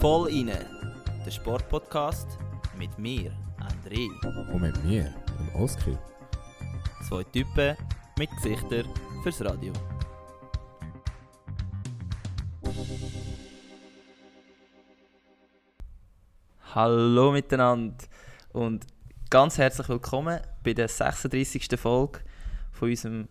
Voll inne, der Sportpodcast mit mir, André. Und mit mir, dem Oskar. Zwei Typen mit Gesichtern fürs Radio. Hallo miteinander und ganz herzlich willkommen bei der 36. Folge von unserem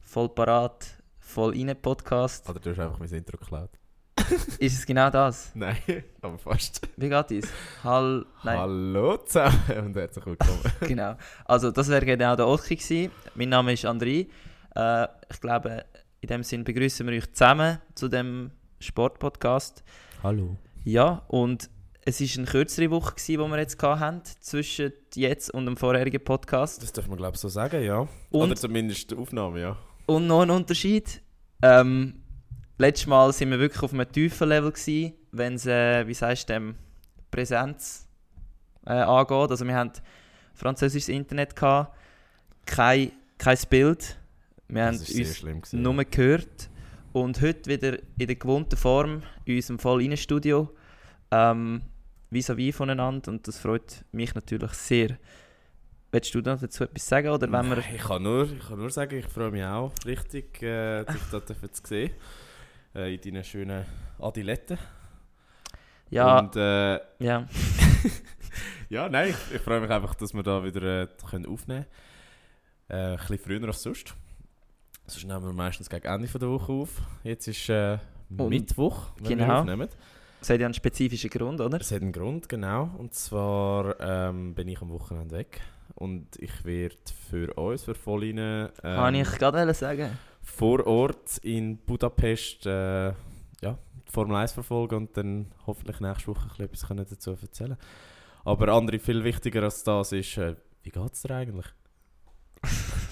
Vollparat, voll inne Podcast. Oder du hast einfach mein Intro geklaut? Ist es genau das? Nein, aber fast. Wie geht es? Hall Nein. Hallo zusammen und herzlich willkommen. genau. Also das wäre genau der Oski gewesen. Mein Name ist André. Äh, ich glaube, in dem Sinn begrüßen wir euch zusammen zu dem Sportpodcast. Hallo. Ja, und es ist eine kürzere Woche gewesen, die wir jetzt hatten, zwischen jetzt und dem vorherigen Podcast. Das darf man glaube ich so sagen, ja. Und- Oder zumindest die Aufnahme, ja. Und noch ein Unterschied. Ähm, letztes Mal sind wir wirklich auf einem tiefen Level gewesen, wenn es, äh, wie sagst du, dem Präsenz äh, angeht. Also wir hatten französisches Internet gehabt, kein, kein Bild. Wir haben Das ist sehr uns schlimm gewesen. nur gehört. Und heute wieder in der gewohnten Form in unserem Voll-Innen-Studio. Ähm, vis-à-vis voneinander und das freut mich natürlich sehr. Willst du noch dazu etwas sagen? Oder wenn wir ich, kann nur, ich kann nur sagen, ich freue mich auch richtig, äh, dich da zu sehen. Äh, in deinen schönen Adiletten. ja, Und äh, ja, ja, nein, ich, ich freue mich einfach, dass wir da wieder äh, können aufnehmen können. Äh, ein bisschen früher als sonst. Sonst nehmen wir meistens gegen Ende von der Woche auf. Jetzt ist äh, Und- Mittwoch, wenn wir genau. aufnehmen. das hat ja einen spezifischen Grund, oder? Es hat einen Grund, genau. Und zwar ähm, bin ich am Wochenende weg. Und ich werde für uns, für Volline, Kann ähm, ich gerade sagen. vor Ort in Budapest äh, ja, die Formel 1 verfolgen und dann hoffentlich nächste Woche ein bisschen etwas dazu erzählen Aber andere, viel wichtiger als das ist, äh, wie geht es dir eigentlich?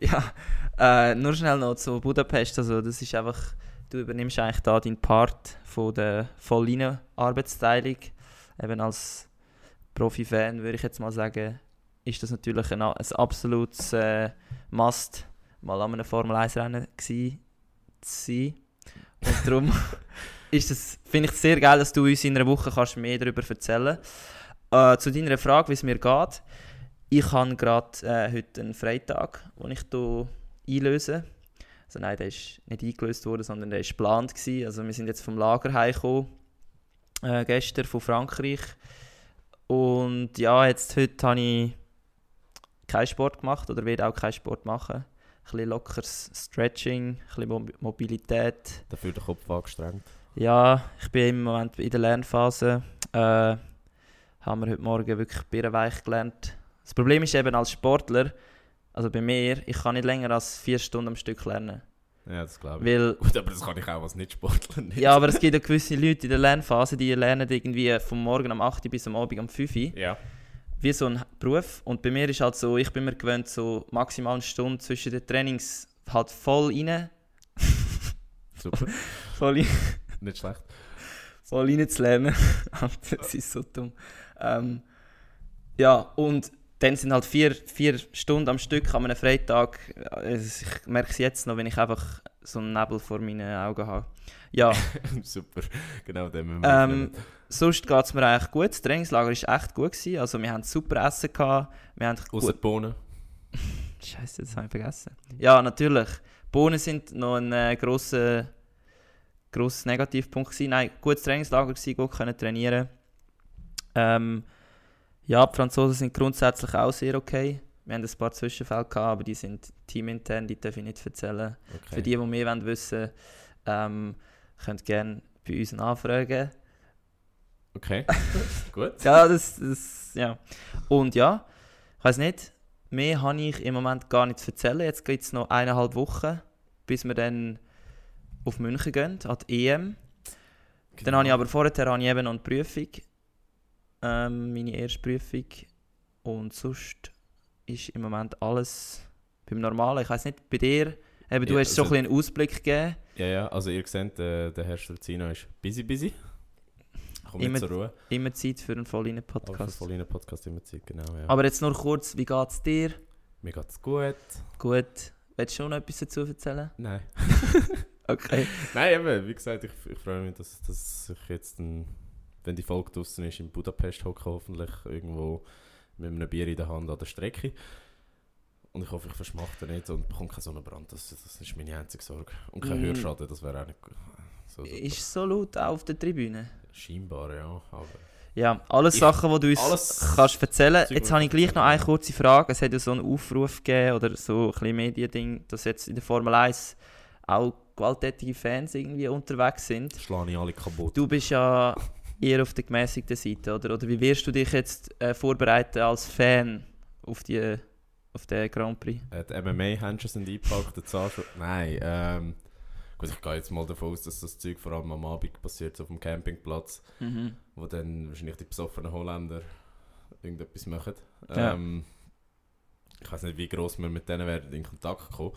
Ja, äh, nur schnell noch zu Budapest. Also, das ist einfach, du übernimmst eigentlich da deinen Part von der Vollline-Arbeitsteilung. Eben als Profi-Fan würde ich jetzt mal sagen, ist das natürlich ein, ein absolutes äh, Must, mal an einem Formel-1-Rennen gewesen zu sein. Und darum ist finde ich es sehr geil, dass du uns in einer Woche kannst mehr darüber erzählen äh, Zu deiner Frage, wie es mir geht. Ich habe gerade äh, heute einen Freitag, den ich hier einlöse. Also nein, der ist nicht eingelöst worden, sondern der war geplant. Gewesen. Also wir sind jetzt vom Lager heimgekommen, äh, gestern von Frankreich. Und ja, jetzt heute habe ich keinen Sport gemacht oder werde auch keinen Sport machen. Ein bisschen lockeres Stretching, ein bisschen Mo Mobilität. Dafür den Kopf angestrengt. Ja, ich bin im Moment in der Lernphase. Äh, haben wir heute Morgen wirklich birrenweich gelernt. Das Problem ist eben als Sportler, also bei mir, ich kann nicht länger als vier Stunden am Stück lernen. Ja, das glaube ich. Weil, Gut, aber das kann ich auch als Nicht-Sportler nicht. ja, aber es gibt ja gewisse Leute in der Lernphase, die lernen irgendwie vom Morgen um 8 Uhr bis am Abend um 5 Uhr. Ja. Wie so ein Beruf. Und bei mir ist halt so, ich bin mir gewöhnt, so maximal eine Stunde zwischen den Trainings halt voll rein. Super. Voll rein. nicht schlecht. voll reinzulernen. Alter, das ist so dumm. Ähm, ja, und dann sind halt vier, vier Stunden am Stück an einem Freitag. Äh, Ich merke es jetzt noch, wenn ich einfach so einen Nebel vor meinen Augen habe. Ja, Super. Genau dem müssen wir ähm. Sonst geht es mir eigentlich gut. Das Trainingslager war echt gut. Gewesen. Also wir haben super Essen gehabt. Wir haben Ausser die Bohnen. Scheiße, das habe ich vergessen. Ja, natürlich. Bohnen sind noch ein äh, grosser, grosser Negativpunkt gewesen. Nein, gutes Trainingslager gewesen, gut können trainieren. Ähm, ja, die Franzosen sind grundsätzlich auch sehr okay. Wir haben ein paar Zwischenfälle gehabt, aber die sind teamintern, die darf ich nicht erzählen. Okay. Für die, die mehr wollen wissen ähm, könnt gerne bei uns nachfragen. Okay. Gut. Ja, das, das, ja. Und ja, ich weiß nicht, mehr habe ich im Moment gar nicht zu erzählen. Jetzt geht es noch eineinhalb Wochen, bis wir dann auf München gehen, an die EM. Dann habe ich aber vorher habe ich eben noch eine Prüfung, ähm, meine erste Prüfung. Und sonst ist im Moment alles beim Normalen. Ich weiß nicht, bei dir, eben, du Ja, hast so also- ein bisschen einen Ausblick gegeben. Ja, ja, also ihr seht, äh, der Herr Stelzino ist busy, busy. Kommt Immer- zur Ruhe. Immer Zeit für einen vollen Aber für Podcast. voll in Podcast immer Zeit, genau. Ja. Aber jetzt nur kurz, wie geht es dir? Mir geht's gut. Gut. willst du schon noch etwas dazu erzählen? Nein. Okay. Nein, eben, wie gesagt, ich, ich freue mich, dass, dass ich jetzt, ein, wenn die Folge draußen ist, in Budapest hocke, hoffentlich irgendwo mit einem Bier in der Hand an der Strecke. Und ich hoffe, ich verschmachte nicht und bekomme keinen Sonnenbrand. Das, das ist meine einzige Sorge. Und kein Mm. Hörschaden, das wäre auch nicht gut. So, so, Ist es so laut auch auf der Tribüne? Scheinbar, ja. Aber Ja, alles Ich- Sachen, die du uns alles kannst erzählen. Zeug, Jetzt habe ich ich gleich noch eine kurze Frage. Es hat ja so einen Aufruf gegeben oder so ein Mediending, dass jetzt in der Formel 1 auch gewalttätige Fans irgendwie unterwegs sind. schlage ich alle kaputt. Du bist ja eher auf der gemäßigten Seite, oder? Oder wie wirst du dich jetzt äh, vorbereiten als Fan auf, die, auf den Grand Prix? Äh, die MMA-Händchen sind eingepackt, der Zahnschutz. Nein, ähm. Gut, ich gehe jetzt mal davon aus, dass das Zeug vor allem am Abend passiert, so auf dem Campingplatz, Mhm. wo dann wahrscheinlich die besoffenen Holländer irgendetwas machen. Ja. Ähm, ich weiß nicht, wie gross wir mit denen werden in Kontakt kommen.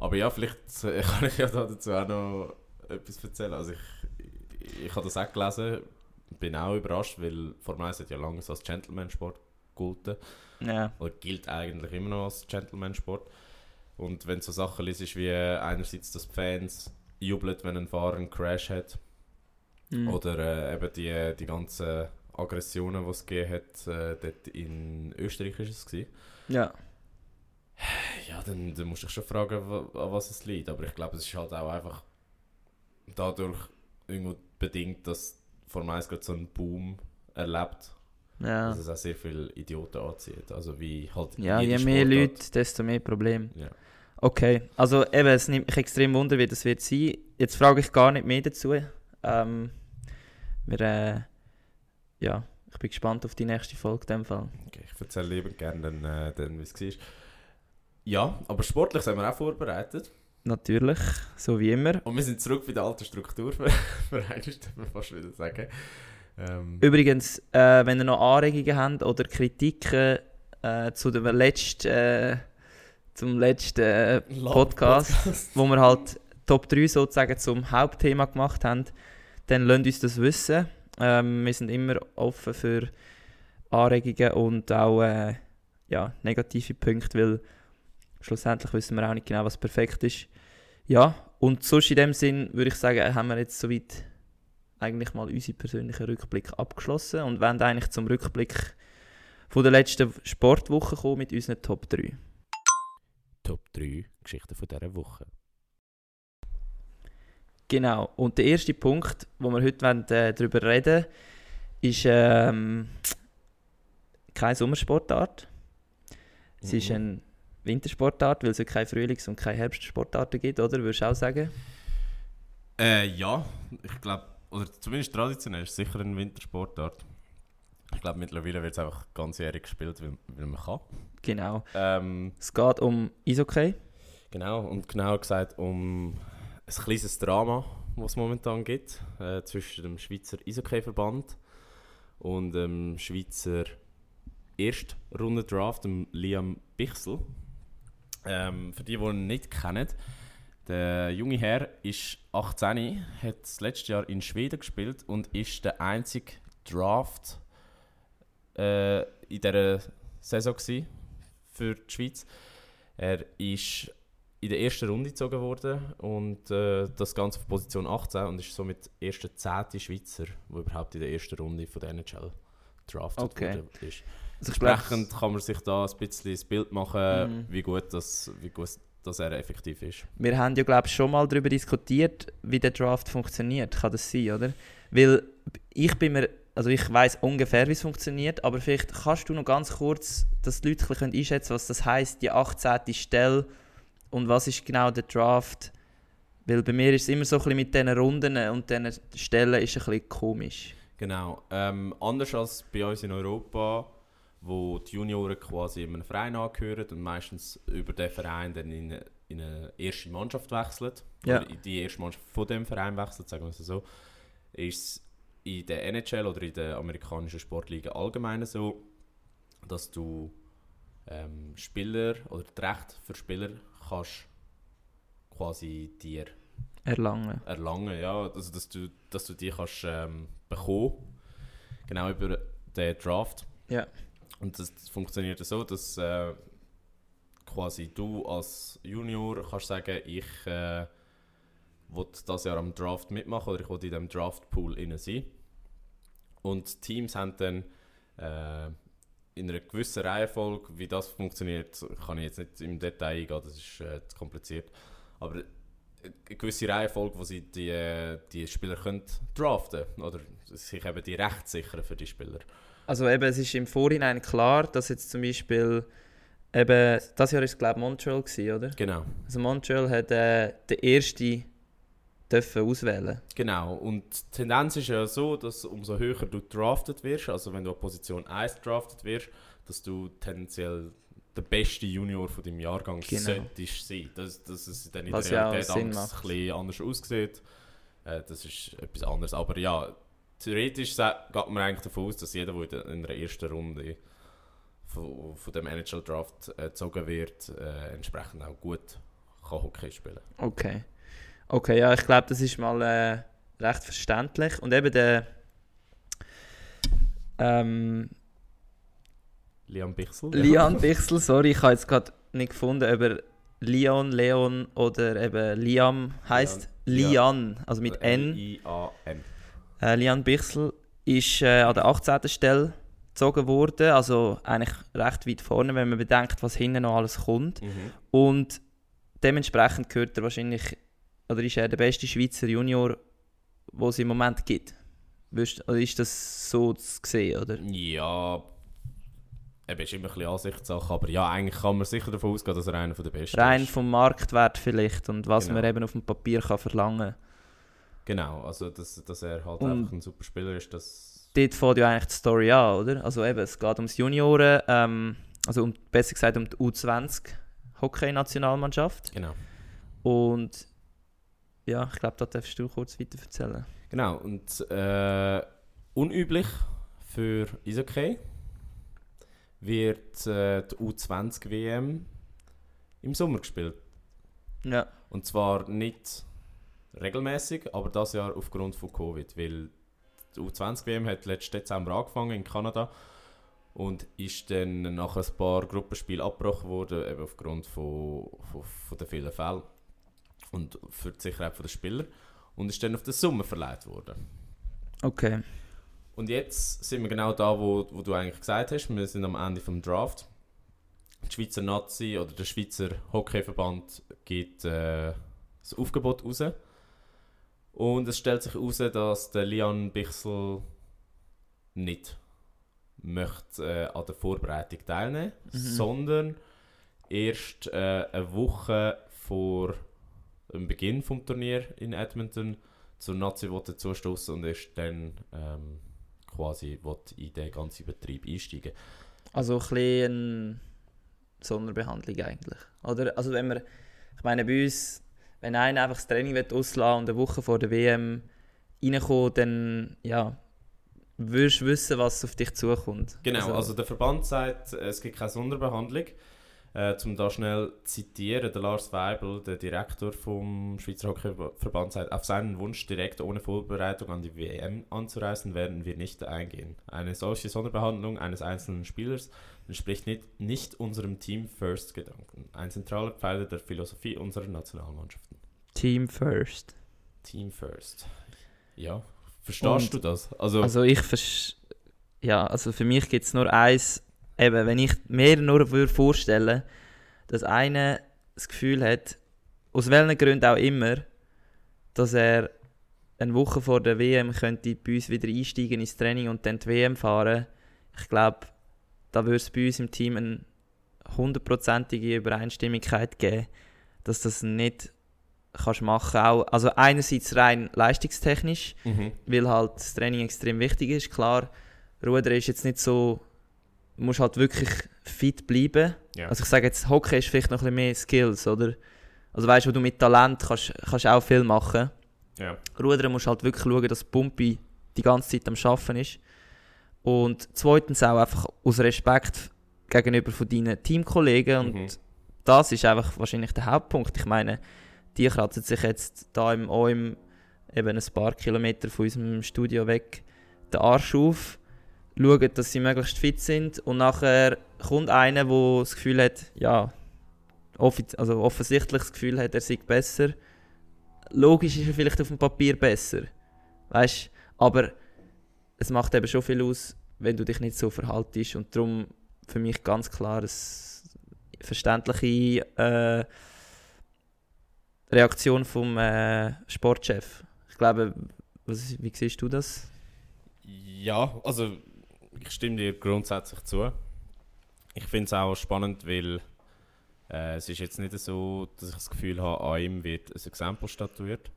Aber ja, vielleicht kann ich ja da dazu auch noch etwas erzählen. Also ich, ich, ich habe das auch gelesen, bin auch überrascht, weil Formel 1 hat ja lange so als Gentleman-Sport gegolten. Ja. oder gilt eigentlich immer noch als Gentleman-Sport. Und wenn du so Sachen liest, wie einerseits, dass Fans jubeln, wenn ein Fahrer einen Crash hat, Mhm. oder äh, eben die, die ganzen Aggressionen, die es gegeben hat, äh, dort in Österreich ist es gewesen. ja. Ja, dann, dann musst du dich schon fragen, an was es liegt. Aber ich glaube, es ist halt auch einfach dadurch irgendwo bedingt, dass Formel 1 gerade so einen Boom erlebt, Ja. dass es auch sehr viele Idioten anzieht. Also wie halt Ja, je mehr Sportart. Leute, desto mehr Problem. Ja. Okay, also eben, es nimmt mich extrem wunder, wie das wird sein. Jetzt frage ich gar nicht mehr dazu. Ähm, wir, äh, ja, ich bin gespannt auf die nächste Folge in dem Fall. Okay, ich erzähle lieber gerne, dann, äh, dann wie es war. Ja, aber sportlich sind wir auch vorbereitet. Natürlich, so wie immer. Und wir sind zurück bei der alten Struktur, für, für man fast wieder sagen. Ähm, Übrigens, äh, wenn ihr noch Anregungen habt oder Kritiken äh, zu dem letzten, äh, zum letzten äh, Podcast, wo wir halt Top 3 sozusagen zum Hauptthema gemacht haben, dann lasst uns das wissen. Ähm, wir sind immer offen für Anregungen und auch äh, ja, negative Punkte, weil schlussendlich wissen wir auch nicht genau, was perfekt ist. Ja, und sonst in dem Sinn würde ich sagen, haben wir jetzt soweit eigentlich mal unseren persönlichen Rückblick abgeschlossen und wollen eigentlich zum Rückblick von der letzten Sportwoche kommen mit unseren Top 3. Top 3 Geschichten von dieser Woche. Genau. Und der erste Punkt, wo wir heute wollen, äh, darüber reden ist ähm, keine Sommersportart. Es ist Mhm. eine Wintersportart, weil es ja keine Frühlings- und keine Herbstsportarten gibt, oder? Würdest du auch sagen? Äh, ja, ich glaube, oder zumindest traditionell ist es sicher ein Wintersportart. Ich glaube, mittlerweile wird es einfach ganzjährig gespielt, weil, weil man kann. Genau. Ähm, Es geht um Eishockey. Genau, und genauer gesagt um ein kleines Drama, das es momentan gibt, äh, zwischen dem Schweizer Eishockey-Verband und dem Schweizer Erstrunden-Draft, dem Liam Bichsel. Ähm, für die, die ihn nicht kennen, der junge Herr ist 18, hat das letzte Jahr in Schweden gespielt und ist der einzige Draft äh, in dieser Saison gewesen für die Schweiz. Er ist in der ersten Runde gezogen worden und äh, das Ganze auf Position 18 und ist somit der erste zehnte Schweizer, der überhaupt in der ersten Runde von der NHL drafted Okay. worden ist. Also Entsprechend kann man sich da ein bisschen das Bild machen, Mhm. wie, gut das, wie gut das er effektiv ist. Wir haben ja, glaube ich, schon mal darüber diskutiert, wie der Draft funktioniert. Kann das sein, oder? Weil ich bin mir, also ich weiß ungefähr, wie es funktioniert, aber vielleicht kannst du noch ganz kurz, dass die Leute bisschen einschätzen können, was das heißt, die 18. Stelle und was ist genau der Draft. Weil bei mir ist es immer so ein bisschen mit diesen Runden und diesen Stellen ist ein bisschen komisch. Genau. Ähm, anders als bei uns in Europa, wo die Junioren quasi in einem Verein angehören und meistens über den Verein dann in eine, in eine erste Mannschaft wechseln, Ja. oder in die erste Mannschaft von dem Verein wechselt, sagen wir es so, ist in der NHL oder in der amerikanischen Sportliga allgemein so, dass du ähm, Spieler oder das Recht für Spieler kannst quasi dir Erlangen. erlangen, ja, also dass du, dass du die kannst ähm, bekommen, genau über den Draft. Ja. Und das, das funktioniert so, dass äh, quasi du als Junior kannst sagen, ich äh, will das Jahr am Draft mitmachen oder ich will in diesem Draftpool inne sein. Und Teams haben dann äh, in einer gewissen Reihenfolge, wie das funktioniert, kann ich jetzt nicht im Detail eingehen, das ist äh, zu kompliziert. Aber eine gewisse Reihenfolge, wo sie die, die Spieler können draften oder sich eben die Rechte sichern für die Spieler. Also eben, es ist im Vorhinein klar, dass jetzt zum Beispiel eben, das Jahr ist glaube ich Montreal gewesen, oder? Genau. Also Montreal hat äh, den ersten dürfen auswählen. Genau, und die Tendenz ist ja so, dass umso höher du drafted wirst, also wenn du an Position 1 drafted wirst, dass du tendenziell der beste Junior von deinem Jahrgang Genau. solltest sein. Dass, dass es dann in Was der ja Realität macht. ein bisschen anders aussieht. Äh, das ist etwas anderes. Aber ja, theoretisch geht man eigentlich davon aus, dass jeder, der in der- ersten Runde von, von dem NHL-Draft äh, gezogen wird, äh, entsprechend auch gut kann Hockey spielen Okay. Okay, ja, ich glaube, das ist mal äh, recht verständlich. Und eben der ähm, Liam Bichsel? Lian Bichsel, sorry, ich habe jetzt gerade nicht gefunden, ob er Leon, Leon oder eben Liam heißt. Lian, Lian, also mit N. L-I-A-N. Äh, Lian Bichsel ist äh, an der 18. Stelle gezogen worden, also eigentlich recht weit vorne, wenn man bedenkt, was hinten noch alles kommt. Mhm. Und dementsprechend gehört er wahrscheinlich, oder ist er der beste Schweizer Junior, den es im Moment gibt. Würdest- Oder ist das so zu sehen, oder? Ja, eben ist immer ein bisschen Ansichtssache, aber ja, eigentlich kann man sicher davon ausgehen, dass er einer der Besten Rein ist. vom Marktwert vielleicht und was Genau. man eben auf dem Papier kann verlangen Genau, also dass, dass er halt Und- einfach ein super Spieler ist, das... Dort fängt ja eigentlich die Story an, oder? Also eben, es geht ums Junioren, ähm, also um, besser gesagt um die U20 Hockey-Nationalmannschaft. Genau. Und ja, ich glaube, da darfst du kurz weiter erzählen. Genau, und äh, unüblich für Eishockey wird äh, die U20-WM im Sommer gespielt. Ja. Und zwar nicht regelmäßig, aber das Jahr aufgrund von Covid, weil die U20-WM hat letzten Dezember angefangen in Kanada und ist dann nach ein paar Gruppenspielen abgebrochen worden, eben aufgrund von, von, von den vielen Fällen und für die Sicherheit der Spieler und ist dann auf den Sommer verleiht worden. Okay. Und jetzt sind wir genau da, wo, wo du eigentlich gesagt hast. Wir sind am Ende vom Draft. Die Schweizer Nazi oder der Schweizer Hockeyverband gibt äh, das Aufgebot raus. Und es stellt sich heraus, dass der Lian Bichsel nicht möchte äh, an der Vorbereitung teilnehmen, Mhm. sondern erst äh, eine Woche vor dem Beginn vom Turnier in Edmonton zur Nazi dazustoßen und erst dann ähm, quasi in den ganzen Betrieb einsteigen. Also ein bisschen Sonderbehandlung eigentlich. Oder? Also wenn wir, ich meine bei uns, wenn einer einfach das Training auslassen und eine Woche vor der WM reinkommt, dann ja, wirst du wissen, was auf dich zukommt. Genau, also, der Verband sagt, es gibt keine Sonderbehandlung. Äh, zum da schnell zitieren, der Lars Weibel, der Direktor vom Schweizer Hockeyverband, sagt, auf seinen Wunsch direkt ohne Vorbereitung an die WM anzureisen, werden wir nicht eingehen. Eine solche Sonderbehandlung eines einzelnen Spielers entspricht nicht, nicht unserem Team-First-Gedanken. Ein zentraler Pfeiler der Philosophie unserer Nationalmannschaften. Team first. Team First. Ja, verstehst Und- du das? Also, Also ich versch ja, also für mich gibt es nur eins, eben, wenn ich mir nur würde vorstellen dass einer das Gefühl hat, aus welchen Gründen auch immer, dass er eine Woche vor der WM könnte bei uns wieder einsteigen ins Training und dann die WM fahren. Ich glaube, da würde es bei uns im Team eine hundertprozentige Übereinstimmigkeit geben, dass das nicht kannst machen auch, also einerseits rein leistungstechnisch, mhm. weil halt das Training extrem wichtig ist. Klar, Ruder ist jetzt nicht so, du musst halt wirklich fit bleiben. ja. Also ich sage jetzt, Hockey ist vielleicht noch ein bisschen mehr Skills, oder? Also weißt du, du mit Talent kannst, kannst auch viel machen. ja. Rudern musst halt wirklich schauen, dass Pumpi die ganze Zeit am Schaffen ist. Und zweitens auch einfach aus Respekt gegenüber von deinen Teamkollegen. Und Mhm. das ist einfach wahrscheinlich der Hauptpunkt. Ich meine, die kratzen sich jetzt da im, auch im, eben ein paar Kilometer von unserem Studio weg den Arsch auf, schauen, dass sie möglichst fit sind und nachher kommt einer, der das Gefühl hat, ja, also offensichtlich das Gefühl hat, er sei besser. Logisch ist er vielleicht auf dem Papier besser. Weißt aber es macht eben schon viel aus, wenn du dich nicht so verhaltest. Und darum für mich ganz klar eine verständliche äh, Reaktion vom äh, Sportchef. Ich glaube, was, wie siehst du das? Ja, also ich stimme dir grundsätzlich zu. Ich finde es auch spannend, weil äh, es ist jetzt nicht so, dass ich das Gefühl habe, an ihm wird ein Exempel statuiert.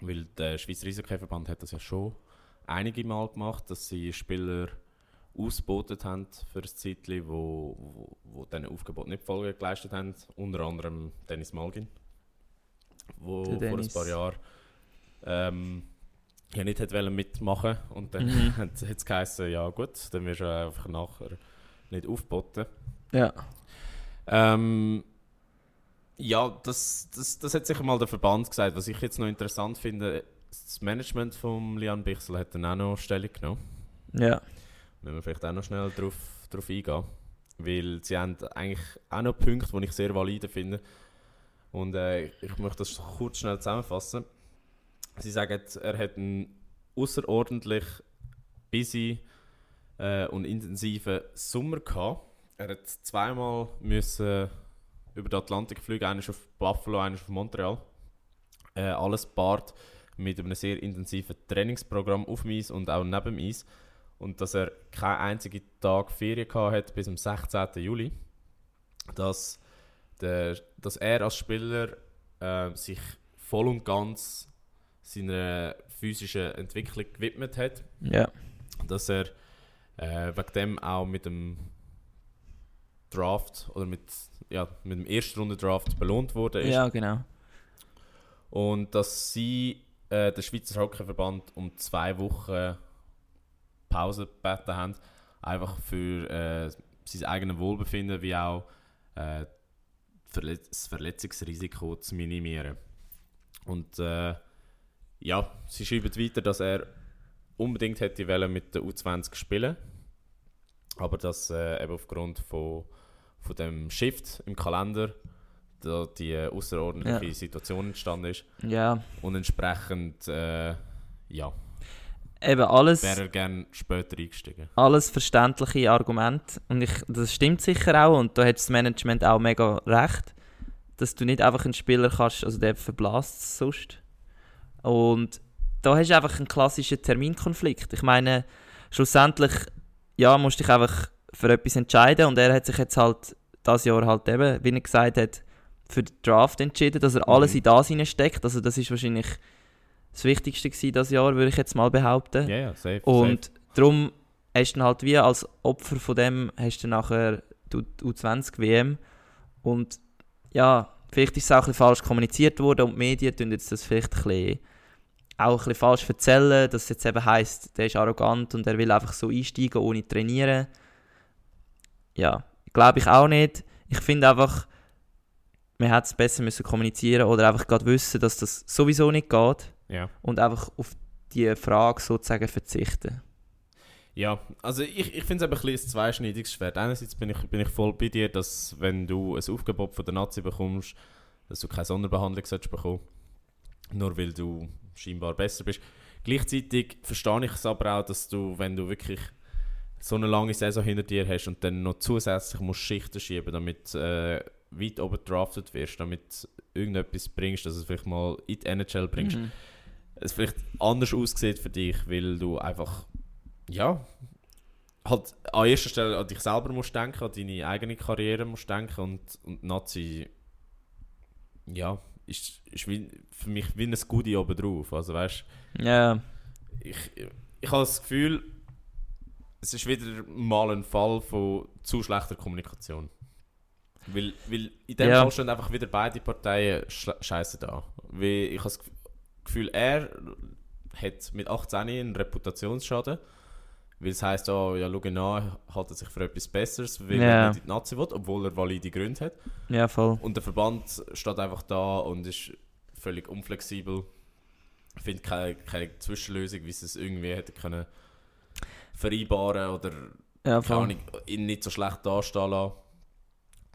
Weil der Schweizer Eishockey-Verband hat das ja schon einige Mal gemacht, dass sie Spieler ausgebotet haben für ein Zeitchen, wo, wo, wo diesen Aufgebot nicht Folge geleistet haben. Unter anderem Dennis Malgin, wo vor ein paar Jahren ähm, ja nicht hätte mitmachen und dann mhm. hat es geheißen, ja gut, dann wirst du einfach nachher nicht aufgeboten. Ja. Ähm, ja, das, das, das hat sicher mal der Verband gesagt. Was ich jetzt noch interessant finde, das Management von Lian Bichsel hat dann auch noch Stellung genommen. Ja. Wenn wir vielleicht auch noch schnell darauf drauf eingehen. Weil sie haben eigentlich auch noch Punkte, die ich sehr valide finde. Und äh, ich möchte das kurz schnell zusammenfassen. Sie sagen, er hat einen außerordentlich busy äh, und intensiven Sommer gehabt. Er hat zweimal müssen über den Atlantik fliegen, eines auf Buffalo, eines auf Montreal. Äh, alles Part mit einem sehr intensiven Trainingsprogramm auf dem Eis und auch neben dem Eis. Und dass er keinen einzigen Tag Ferien hat bis zum 16. Juli. Dass, der, dass er als Spieler äh, sich voll und ganz seiner physischen Entwicklung gewidmet hat. Ja. Dass er äh, wegen dem auch mit dem Draft oder mit, ja, mit dem ersten Runde Draft belohnt wurde. Ist. Ja, genau. Und dass sie äh, der Schweizer Hockeyverband um zwei Wochen Pause gebeten haben, einfach für äh, sein eigenes Wohlbefinden wie auch äh, das Verletzungsrisiko zu minimieren. Und äh, ja, sie schreiben weiter, dass er unbedingt hätte mit der U20 spielen aber dass äh, eben aufgrund von, von dem Shift im Kalender da die außerordentliche ja. Situation entstanden ist. Ja. Und entsprechend, äh, ja. Eben alles. Wäre er gerne später eingestiegen. Alles verständliche Argumente. Und ich, das stimmt sicher auch. Und da hat das Management auch mega recht. Dass du nicht einfach einen Spieler kannst, also der verblasst sonst. Und da hast du einfach einen klassischen Terminkonflikt. Ich meine, schlussendlich, ja, musst du dich einfach für etwas entscheiden. Und er hat sich jetzt halt das Jahr halt eben, wie er gesagt hat, für den Draft entschieden, dass er alles mhm. in das hineinsteckt. Also das ist wahrscheinlich das Wichtigste gewesen das Jahr, würde ich jetzt mal behaupten. Ja, yeah, safe. Und safe. darum hast du dann halt wie als Opfer von dem hast du nachher die U20 WM und ja, vielleicht ist es auch ein bisschen falsch kommuniziert worden und die Medien tun jetzt das vielleicht ein bisschen, auch ein bisschen falsch erzählen, dass es jetzt eben heisst, der ist arrogant und er will einfach so einsteigen ohne trainieren. Ja, glaube ich auch nicht. Ich finde einfach, man hätte es besser müssen kommunizieren oder einfach gerade wissen, dass das sowieso nicht geht. Ja. Und einfach auf die Frage sozusagen verzichten. Ja, also ich, ich finde es ein bisschen ein zweischneidiges Schwert. Einerseits bin ich, bin ich voll bei dir, dass wenn du ein Aufgebot von der Nazi bekommst, dass du keine Sonderbehandlung solltest bekommen nur weil du scheinbar besser bist. Gleichzeitig verstehe ich es aber auch, dass du, wenn du wirklich so eine lange Saison hinter dir hast und dann noch zusätzlich musst Schichten schieben, damit äh, weit oben drafted wirst, damit irgendetwas bringst, dass du es vielleicht mal in die NHL bringst. Mhm. Es vielleicht anders aussieht für dich, weil du einfach, ja, halt an erster Stelle an dich selber musst denken, an deine eigene Karriere musst denken und, und Nazi, ja, ist, ist wie, für mich wie ein Goodie oben drauf. Also weißt Ja. Ich, ich habe das Gefühl, es ist wieder mal ein Fall von zu schlechter Kommunikation. Weil, weil in dem ja. Fall stehen einfach wieder beide Parteien scheiße da. Weil ich habe das Gefühl, er hat mit 18 einen Reputationsschaden. Weil es heisst, oh, ja, schau nach, hält er sich für etwas Besseres, weil ja. er nicht in die Nazi will, obwohl er valide Gründe hat. Ja, voll. Und der Verband steht einfach da und ist völlig unflexibel. Ich finde keine, keine Zwischenlösung, wie sie es irgendwie hätte können vereinbaren oder ja, keine Ahnung, ihn nicht so schlecht dastehen lassen.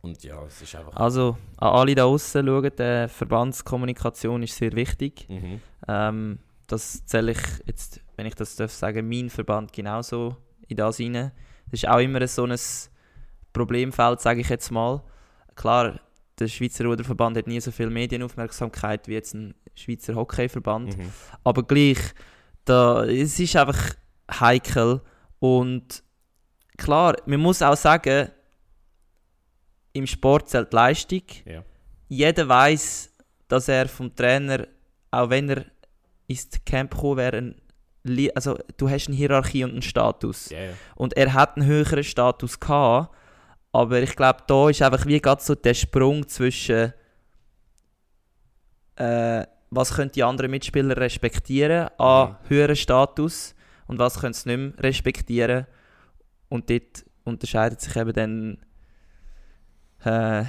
Und ja, es ist einfach... Also, an alle da draußen schauen, die Verbandskommunikation ist sehr wichtig. Mhm. Ähm, das zähle ich jetzt, wenn ich das darf sagen, mein Verband genauso in das rein. Das ist auch immer so ein Problemfeld, sage ich jetzt mal. Klar, der Schweizer Ruderverband hat nie so viel Medienaufmerksamkeit wie jetzt ein Schweizer Hockeyverband. Mhm. Aber gleich, da, es ist einfach heikel. Und klar, man muss auch sagen, im Sport zählt Leistung. Ja. Jeder weiß, dass er vom Trainer, auch wenn er ins Camp gekommen wäre, ein also du hast eine Hierarchie und einen Status. Ja. Und er hat einen höheren Status gehabt, aber ich glaube, da ist einfach wie gerade so der Sprung zwischen äh, was können die anderen Mitspieler respektieren an Mhm. höheren Status und was können sie nicht mehr respektieren. Und dort unterscheidet sich eben dann äh,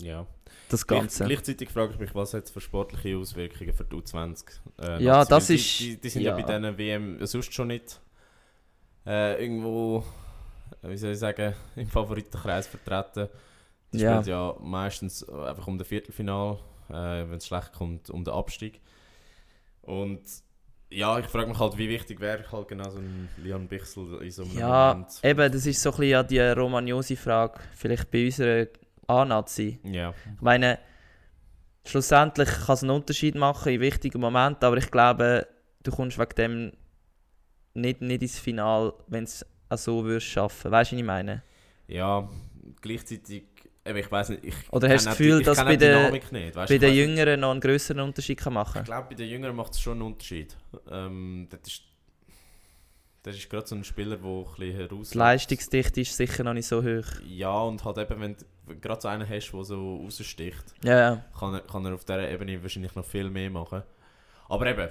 ja. Das Gleich, Ganze. gleichzeitig frage ich mich, was hat es für sportliche Auswirkungen für die U20? Äh, Ja, das Weil ist- Die, die, die sind ja. ja. bei diesen WM sonst schon nicht äh, irgendwo, äh, wie soll ich sagen, im Favoritenkreis vertreten. Die Ja. spielt ja meistens einfach um das Viertelfinal, äh, wenn es schlecht kommt, um den Abstieg. Und ja, ich frage mich halt, wie wichtig wäre halt genau so ein Leon Bichsel in so einem Ja, Moment. eben, das ist so ein bisschen ja die Romagnosi-Frage, vielleicht bei unserer A-Nazi. Ja, Ich meine, schlussendlich kann es einen Unterschied machen in wichtigen Momenten, aber ich glaube, du kommst wegen dem nicht, nicht ins Finale, wenn es auch so würdest schaffen. Weißt du, was ich meine? ja, gleichzeitig, eben, ich weiß nicht, ich Oder hast du das die- Gefühl, ich dass bei die Dynamik nicht, weißt, Bei den. Jüngeren noch einen größeren Unterschied kann machen Ich glaube, bei den Jüngeren macht es schon einen Unterschied. Ähm, das ist, das ist gerade so ein Spieler, der ein bisschen heraus... Die Leistungsdichte ist sicher noch nicht so hoch. Ja, und halt eben, wenn du gerade so einen hast, der so raussticht, Ja, ja. kann er, kann er auf dieser Ebene wahrscheinlich noch viel mehr machen. Aber eben,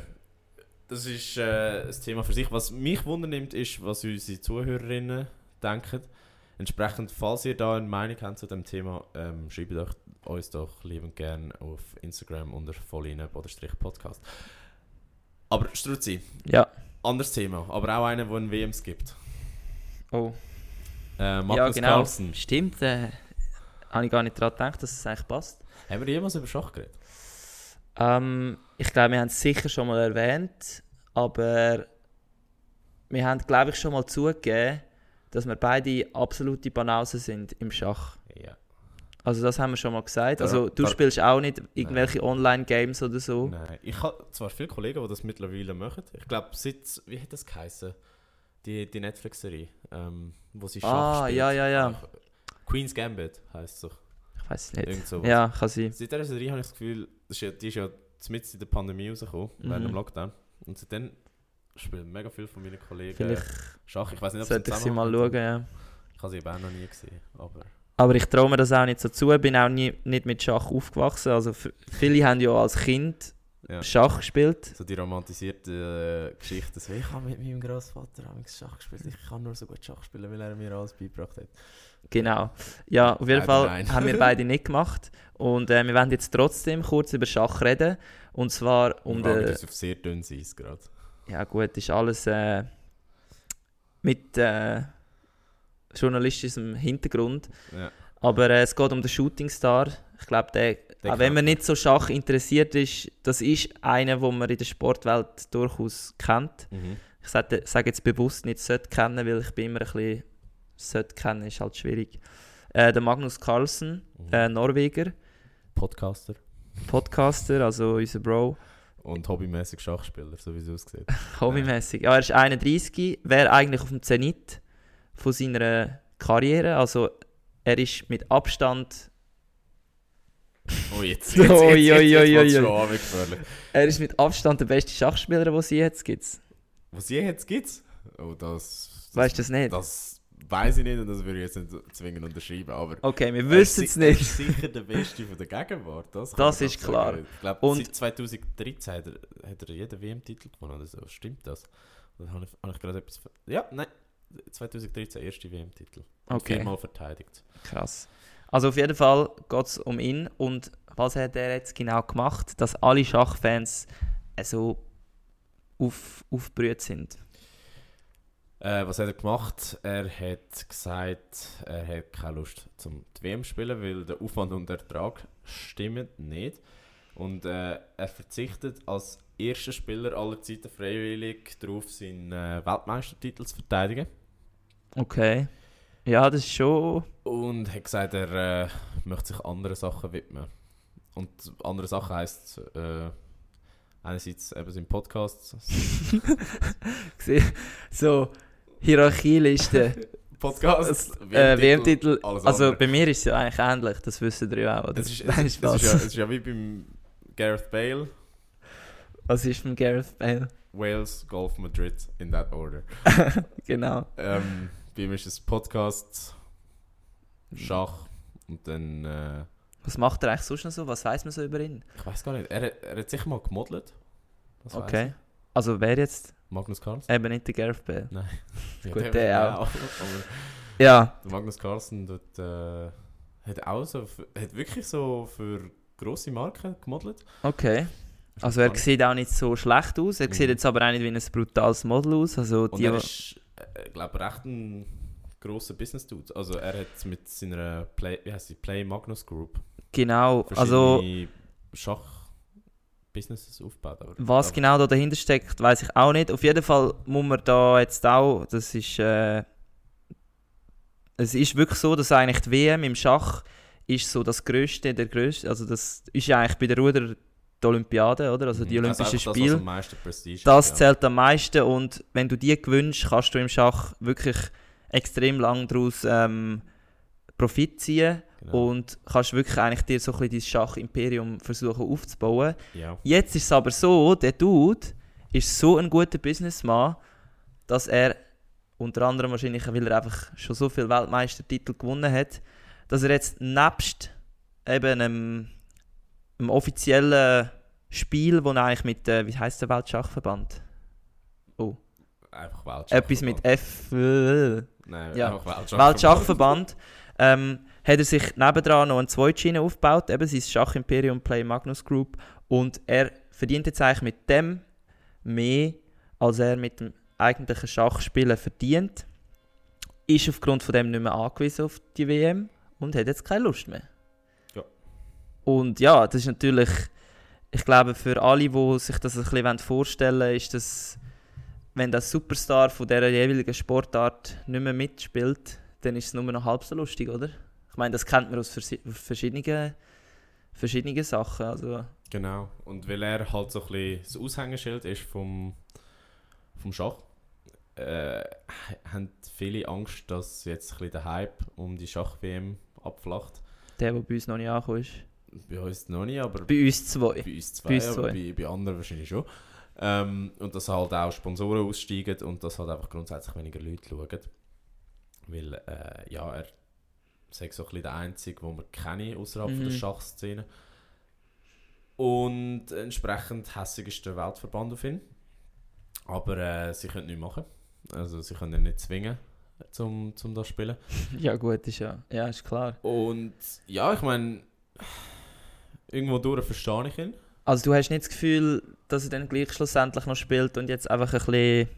das ist äh, ein Thema für sich. Was mich wundernimmt, ist, was unsere Zuhörerinnen denken. Entsprechend, falls ihr da eine Meinung habt zu dem Thema, ähm, schreibt euch, uns doch liebend gern auf Instagram unter vollineb-podcast. Aber Struzzi, Ja. anderes Thema, aber auch einer, wo ein WMs gibt. Oh. Äh, Magnus ja, genau. Carlsen. Stimmt. Äh, habe ich gar nicht daran gedacht, dass es eigentlich passt. Haben wir jemals über Schach geredet? Ähm, ich glaube, wir haben es sicher schon mal erwähnt, aber wir haben, glaube ich, schon mal zugegeben, dass wir beide absolute Banausen sind im Schach. Ja. Also das haben wir schon mal gesagt. Also du spielst auch nicht irgendwelche Online-Games oder so. Nein, ich habe zwar viele Kollegen, die das mittlerweile machen. Ich glaube, seit, wie hat das geheißen? Die, die Netflix-Serie, ähm, wo sie Schach Ah, spielt. ja, ja, ja. Queen's Gambit heisst es doch. Ich weiß nicht. Irgend sowas. Ja, kann sein. Seit dieser Serie habe ich das Gefühl, das ist ja, die ist ja mitten in der Pandemie rausgekommen, während Mhm. dem Lockdown. Und seitdem spielen mega viele von meinen Kollegen Vielleicht Schach. Ich weiß nicht, ob sollte ich sie mal schauen, ja. Ich habe sie eben auch noch nie gesehen. Aber Aber ich traue mir das auch nicht so zu. Ich bin auch nie, nicht mit Schach aufgewachsen. Also viele haben ja als Kind ja. Schach gespielt. So die romantisierte äh, Geschichte. So, ich habe mit meinem Großvater Schach gespielt. Ich kann nur so gut Schach spielen, weil er mir alles beigebracht hat. Genau. Ja, auf jeden Fall nein. haben wir beide nicht gemacht. Und äh, wir werden jetzt trotzdem kurz über Schach reden. Und zwar um den. uns auf sehr dünnes Eis gerade. Ja, gut, ist alles äh, mit äh, journalistischem Hintergrund. Ja. Aber äh, es geht um den Shooting Star. Ich glaube, der, Der auch wenn man nicht so Schach interessiert ist, das ist einer, den man in der Sportwelt durchaus kennt. Mhm. Ich sage sag jetzt bewusst nicht sollte kennen, weil ich bin immer ein bisschen sollte kennen, ist halt schwierig. Äh, der Magnus Carlsen, Mhm. äh, Norweger, Podcaster Podcaster, also unser Bro, und hobbymäßig Schachspieler, so wie es aussieht. hobbymäßig. Ja, er ist 31, wäre eigentlich auf dem Zenit von seiner Karriere. Also er ist mit Abstand, Oh, jetzt, jetzt, jetzt, jetzt, jetzt, angefährlich. er ist mit Abstand der beste Schachspieler, den es jetzt gibt. Was je jetzt gibt's? Oh, das... das Weißt du das nicht? Das weiß ich nicht und das würde ich jetzt nicht zwingend unterschreiben, aber... Okay, wir wissen es si- er nicht. ist sicher der Beste von der Gegenwart. Das, Das ist klar. sagen. Ich glaube, Und- seit 2013 hat er, hat er jeden WM-Titel gewonnen oder so. Stimmt das? Oder habe ich, habe ich gerade etwas... Ja, nein. 2013 erste WM-Titel. Okay. Viermal verteidigt. Krass. Also auf jeden Fall geht es um ihn und was hat er jetzt genau gemacht, dass alle Schachfans äh, so auf, aufgebrüht sind. Äh, was hat er gemacht? Er hat gesagt, er hat keine Lust zum WM spielen, weil der Aufwand und der Ertrag stimmen nicht. Und äh, er verzichtet als erster Spieler aller Zeiten freiwillig darauf, seinen äh, Weltmeistertitel zu verteidigen. Okay. Ja, das ist schon. Und hat gesagt, er äh, möchte sich anderen Sachen widmen. Und andere Sachen heisst äh, einerseits eben sein Podcast. So, Hierarchieliste. Podcast, äh, WM-Titel. alles Also andere. bei mir ist es ja eigentlich ähnlich, das wissen ihr ja auch. Oder? Es ist, es, es, Spaß. ist ja, es ist ja wie beim Gareth Bale, Was ist von Gareth Bale? Wales, Golf, Madrid, in that order. Genau. Ähm, bei ihm ist es Podcast, Schach und dann, äh, Was macht er eigentlich sonst noch so? Was weiß man so über ihn? ich weiß gar nicht, er, hat- er hat sicher mal gemodelt. Weiss Okay. Also wer jetzt? Ich. Magnus Carlsen? Eben nicht der Gareth Bale. Ja, gut, der- der auch. Ja, der Magnus Carlsen dort, äh, hat auch so, hat wirklich so für grosse Marken gemodelt. okay. Also er sieht auch nicht so schlecht aus. Er Mhm. sieht jetzt aber auch nicht wie ein brutales Model aus. Also Und die, er ist, äh, glaube recht ein grosser Business-Dude. Also er hat mit seiner Play, wie heisst die, Play Magnus Group genau. Also verschiedene Schach-Businesses aufgebaut. Aber, was genau da dahinter steckt, weiß ich auch nicht. Auf jeden Fall muss man da jetzt auch, das ist, äh, es ist wirklich so, dass eigentlich die WM im Schach ist so das Größte, der Größte, also das ist ja eigentlich bei der Ruder die Olympiade, oder? Also die Mhm, Olympischen Spiele. Das, Prestige Das zählt am meisten und wenn du die gewinnst, kannst du im Schach wirklich extrem lang daraus ähm, Profit ziehen. Genau. und kannst wirklich eigentlich dir so ein bisschen dein Schachimperium versuchen aufzubauen. ja. Jetzt ist es aber so, der Dude ist so ein guter Businessman, dass er unter anderem wahrscheinlich, weil er einfach schon so viele Weltmeistertitel gewonnen hat, dass er jetzt nebst eben einem, einem offiziellen Spiel, wo er eigentlich mit, äh, wie heißt der Weltschachverband? Einfach Weltschach. Etwas mit F. äh, Nein, ja. einfach Weltschach. Weltschachverband. Ähm, hat er sich nebendran noch eine Zweitschiene aufgebaut, eben sein Schachimperium Play Magnus Group. Und er verdient jetzt eigentlich mit dem mehr, als er mit dem eigentlichen Schachspielen verdient. Ist aufgrund von dem nicht mehr angewiesen auf die WM und hat jetzt keine Lust mehr. Ja. Und ja, das ist natürlich, ich glaube, für alle, die sich das ein bisschen vorstellen wollen, ist das, wenn der Superstar von dieser jeweiligen Sportart nicht mehr mitspielt, dann ist es nur noch halb so lustig, oder? Ich meine, das kennt man aus versi- verschiedenen, verschiedenen Sachen. Also, Genau. Und weil er halt so ein bisschen das Aushängeschild ist vom, vom Schach, äh, haben viele Angst, dass jetzt ein bisschen der Hype um die Schach-WM abflacht. der, der bei uns noch nicht angekommen ist. Bei uns noch nicht, aber Bei uns zwei. bei uns zwei, Bei uns aber zwei. bei, bei anderen wahrscheinlich schon. Ähm, und dass halt auch Sponsoren aussteigen und dass halt einfach grundsätzlich weniger Leute schauen. Weil, äh, ja, er sagt so ein bisschen der Einzige, den wir kennen außerhalb von der Mhm. Schachszene. Und entsprechend hässig ist der Weltverband auf ihn. Aber äh, sie können nichts machen. Also sie können ihn nicht zwingen, zum, zum das zu spielen. Ja, gut, ist ja. Ja, ist klar. Und ja, ich meine, irgendwo durch verstehe ich ihn. Also, du hast nicht das Gefühl, dass er dann gleich schlussendlich noch spielt und jetzt einfach ein bisschen,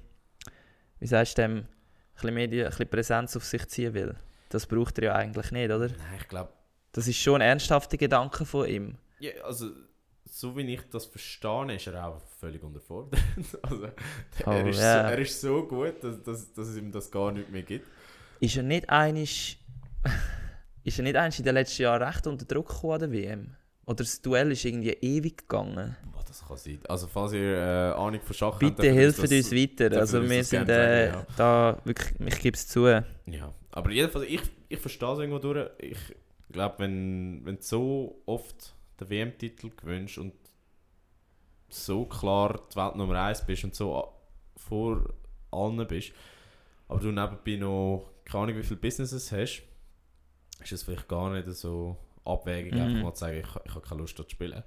wie sagst du dem, ein bisschen Medien, ein bisschen Präsenz auf sich ziehen will. Das braucht er ja eigentlich nicht, oder? Nein, ich glaube, Das ist schon ein ernsthafter Gedanke von ihm. Ja, also, so wie ich das verstehe, ist er auch völlig unterfordert. also, Oh, er, ist so, ja. er ist so gut, dass, dass, dass es ihm das gar nicht mehr gibt. Ist er nicht einig, ist er nicht einig in den letzten Jahren recht unter Druck gekommen an der WM? Oder das Duell ist irgendwie ewig gegangen? Das kann sein. Also, falls ihr äh, Ahnung von Schach habt, Bitte dürft ihr hilft uns weiter. Also wir sind äh, sagen, ja. da wirklich, ich gebe es zu. Ja, aber jedenfalls, ich, ich verstehe es irgendwo durch. Ich glaube, wenn, wenn du so oft den WM-Titel gewünscht und so klar die Welt Nummer 1 bist und so a- vor allen bist, aber du nebenbei noch keine Ahnung, wie viele Businesses hast, ist es vielleicht gar nicht so abwägig, Mhm. einfach mal zu sagen, ich, ich habe keine Lust, dort zu spielen.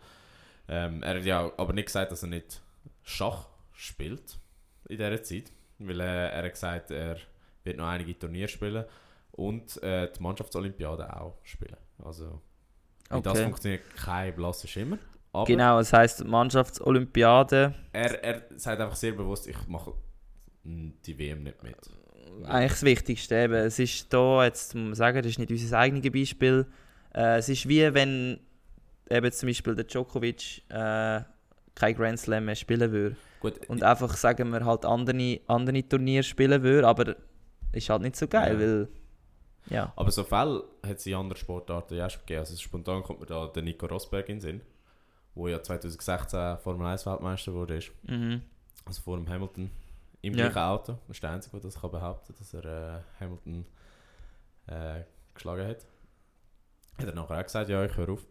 Ähm, er hat ja aber nicht gesagt, dass er nicht Schach spielt in dieser Zeit, weil äh, er hat gesagt, er wird noch einige Turniere spielen und äh, die Mannschaftsolympiade auch spielen. Also, wie das Okay. funktioniert, kein blasser Schimmer. Aber Genau, es heisst Mannschaftsolympiade. er, er sagt einfach sehr bewusst, ich mache die WM nicht mit. eigentlich das Wichtigste. Eben. Es ist da, jetzt muss man sagen, das ist nicht unser eigenes Beispiel. Äh, es ist wie wenn eben zum Beispiel der Djokovic äh, kein Grand Slam mehr spielen würde. Gut, Und einfach, sagen wir, halt andere, andere Turniere spielen würde, aber ist halt nicht so geil, Ja. weil... Ja. aber so Fälle hat es in anderen Sportarten ja schon gegeben. Also spontan kommt mir da der Nico Rosberg in den Sinn, der ja 2016 Formel 1 Weltmeister wurde. Ist. Mhm. Also vor dem Hamilton im Ja. gleichen Auto. Das ist der Einzige, der das kann behaupten dass er äh, Hamilton äh, geschlagen hat. Hat er nachher auch gesagt, ja, ich höre auf.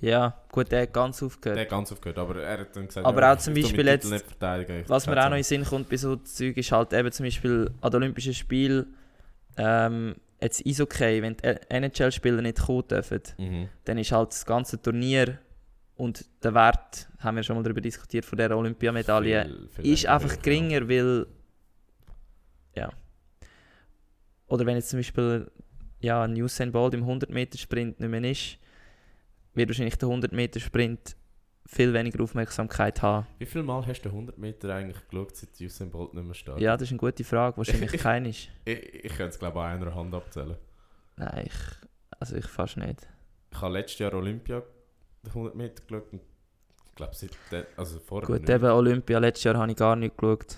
Ja, gut, der hat ganz aufgehört. Der hat ganz aufgehört, aber er hat dann gesagt, Aber ja, auch zum Beispiel jetzt, nicht verteidigen, ich Was mir auch noch in den Sinn kommt bei so Zeug ist halt eben zum Beispiel an den Olympischen Spielen ähm, jetzt Eishockey, wenn die NHL-Spieler nicht kommen dürfen, Mhm. dann ist halt das ganze Turnier und der Wert, haben wir schon mal darüber diskutiert, von der Olympiamedaille, Viel- viel ist einfach ja. geringer, weil ja. Oder wenn jetzt zum Beispiel ja, ein Usain Bolt im 100-Meter-Sprint nicht mehr ist, wird wahrscheinlich der 100-Meter-Sprint viel weniger Aufmerksamkeit haben. Wie viel Mal hast du 100 Meter eigentlich geschaut, seit Usain Bolt nicht mehr steht? Ja, das ist eine gute Frage. Wahrscheinlich kein ist. Ich, ich könnte es glaube ich an einer Hand abzählen. Nein, ich, also ich fast nicht. Ich habe letztes Jahr Olympia die 100 Meter geschaut und ich glaube seit also vorher Gut, nicht. eben Olympia, letztes Jahr habe ich gar nicht geschaut.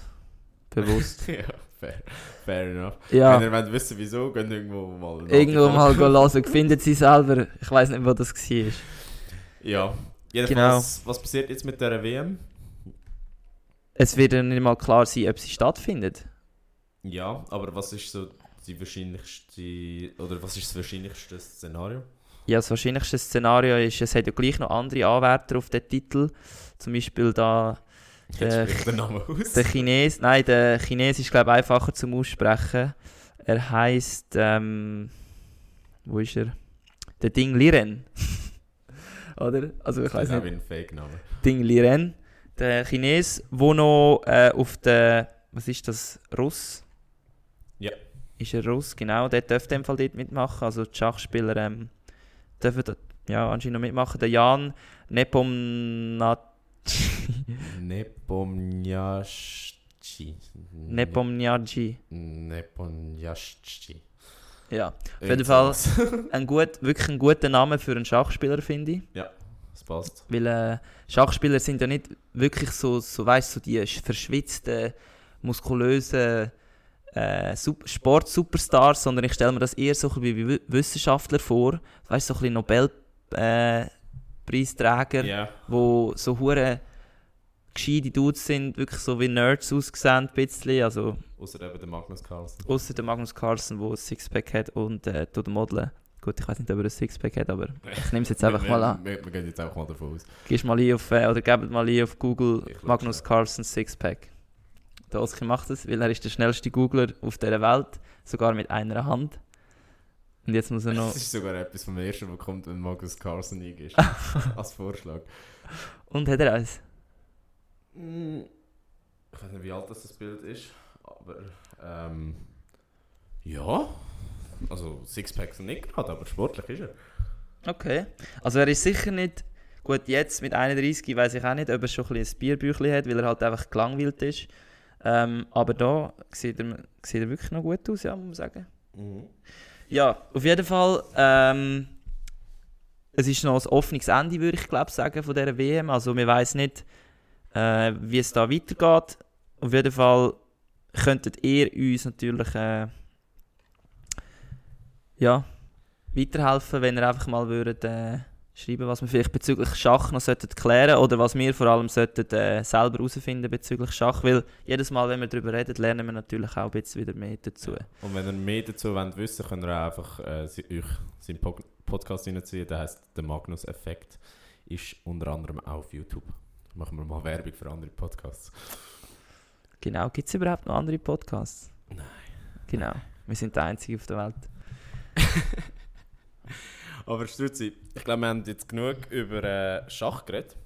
Bewusst. ja, fair, fair enough. ja, Wenn ihr wollt wissen wieso, geht irgendwo mal irgendwo mal go hören. Findet sie selber. Ich weiß nicht, wo das war. Ja, jedenfalls, Genau. was passiert jetzt mit der WM? Es wird ja nicht mal klar sein, ob sie stattfindet. Ja, aber was ist so die wahrscheinlichste, oder was ist das wahrscheinlichste Szenario? Ja, das wahrscheinlichste Szenario ist, es hat ja gleich noch andere Anwärter auf den Titel. Zum Beispiel da Der- spricht der der Chines. Nein, der Chines ist glaube ich einfacher zum Aussprechen. Er heißt ähm, wo ist er? Der Ding Liren. Oder? Also ich weiß nicht. ein Fake-Name. Ding Liren. Der Chines, wo noch äh, auf der was ist das? Russ? Ja. Ist er Russ, genau. Der dürfte in dem Fall dort mitmachen. Also die Schachspieler ähm, dürfen ja, anscheinend noch mitmachen. Der Jan Nepomnat Nepomniachtchi. Nepomniachtchi. Nepomniachtchi. Ja, Auf jeden Fall. ein gut, wirklich ein guter Name für einen Schachspieler, finde ich. Das passt. Weil äh, Schachspieler sind ja nicht wirklich so, so weißt so die verschwitzten, muskulösen äh, Sup- Sport-Superstars, sondern ich stelle mir das eher so ein bisschen wie Wi- Wissenschaftler vor. Weißt du, so ein bisschen Nobelpreisträger, äh, Preisträger, Ja. wo so hure gescheite Dudes sind, wirklich so wie Nerds aussehen, ein bisschen. Also, Außer eben der Magnus Carlsen. außer der Magnus Carlsen, der ein Sixpack hat und äh, tut modeln. Gut, ich weiß nicht, ob er ein Sixpack hat, aber ich nehme es jetzt einfach wir, mal an. Wir, wir gehen jetzt einfach mal davon aus. Gehst mal ein auf, äh, oder gebt mal ein auf Google Ich Magnus. Carlsen Sixpack. Der Oski macht es, weil er ist der schnellste Googler auf dieser Welt, sogar mit einer Hand. Und jetzt muss er noch... Das ist sogar etwas vom ersten, was kommt, wenn Magnus Carlsen eingeht. als Vorschlag. Und hat er eins? Mm, Ich weiß nicht, wie alt das, das Bild ist, aber ähm, ja. Also Sixpacks nicht gerade, aber sportlich ist er. Okay. Also er ist sicher nicht... Gut, jetzt mit 31 weiß ich auch nicht, ob er schon ein, bisschen ein Bierbüchlein hat, weil er halt einfach gelangweilt ist. Ähm, aber da sieht er, sieht er wirklich noch gut aus, ja, muss man sagen. Ja, auf jeden Fall. Ähm, es ist noch ein offenes Ende, würde ich glaube sagen, von dieser WM. Also wir weiß nicht, äh, wie es da weitergeht. Auf jeden Fall könntet ihr uns natürlich äh, ja, weiterhelfen, wenn ihr einfach mal würdet, äh, schreiben, was wir vielleicht bezüglich Schach noch sollten klären oder was wir vor allem sollten, äh, selber herausfinden bezüglich Schach. Weil jedes Mal, wenn wir darüber reden, lernen wir natürlich auch ein bisschen wieder mehr dazu. Und wenn ihr mehr dazu wollt wissen könnt ihr auch einfach äh, euch seinen Po- Podcast reinziehen. Der heißt Der Magnus Effekt. Ist unter anderem auch auf YouTube. Machen wir mal Werbung für andere Podcasts. Genau, gibt es überhaupt noch andere Podcasts? Nein. Genau, wir sind die Einzigen auf der Welt. Aber Stützi, ich glaube, wir haben jetzt genug über äh, Schach geredet.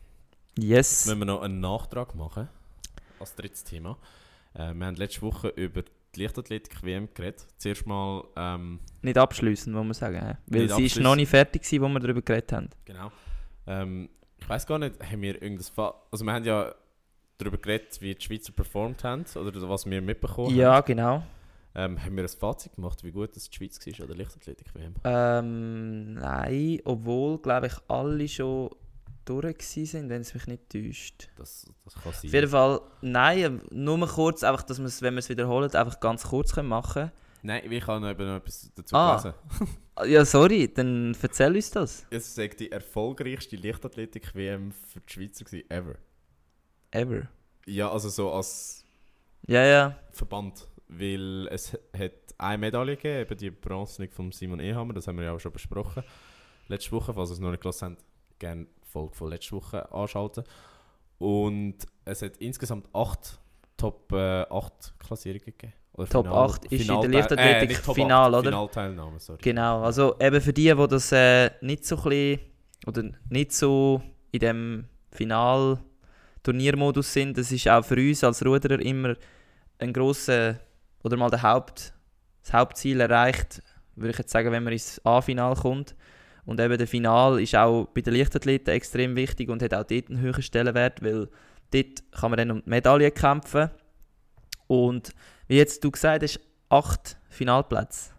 Yes. Müssen wir noch einen Nachtrag machen als drittes Thema. Äh, wir haben letzte Woche über die Leichtathletik-WM geredet. Zuerst mal, ähm, Nicht abschließen, muss man sagen. Weil sie ist noch nicht fertig gewesen, wo wir darüber geredet haben. genau. Ähm, ich weiß gar nicht, haben wir irgendein Fa Also wir haben ja darüber geredet, wie die Schweizer performt haben oder was wir mitbekommen Ja, haben. genau. Ähm, haben wir ein Fazit gemacht, wie gut das die Schweiz war an der Leichtathletik-WM? Ähm, nein, obwohl, glaube ich, alle schon durch sind, wenn es mich nicht täuscht. Das, das kann sein. Auf jeden Fall, nein, nur mal kurz, einfach, dass wir es, wenn wir es wiederholen, einfach ganz kurz können machen Nein, ich habe noch eben noch etwas dazu Ah. gelesen. können. Ja, sorry, dann erzähl uns das. Es sagt die erfolgreichste Leichtathletik-WM für die Schweizer gewesen, ever. Ever. Ja, also so als Ja, ja. Verband. Weil es hat eine Medaille gegeben, eben die Bronze von Simon Ehammer, das haben wir ja auch schon besprochen. Letzte Woche, falls ihr es noch nicht gelesen habt, gerne die Folge von letzter Woche anschalten. Und es hat insgesamt acht Top äh, 8 Klassierungen gegeben. Oder Top Final- 8 ist in der Leichtathletik nicht Top Final, 8, oder? Finalteilnahme, sorry. Genau, also eben für die, die das äh, nicht so ein oder nicht so in dem Final-Turniermodus sind, das ist auch für uns als Ruderer immer ein grosser, oder mal der Haupt, das Hauptziel erreicht, würde ich jetzt sagen, wenn man ins A-Final kommt. Und eben der Final ist auch bei den Leichtathleten extrem wichtig und hat auch dort einen höheren Stellenwert, weil dort kann man dann um die Medaille kämpfen. Und wie jetzt du gesagt hast, acht Finalplätze.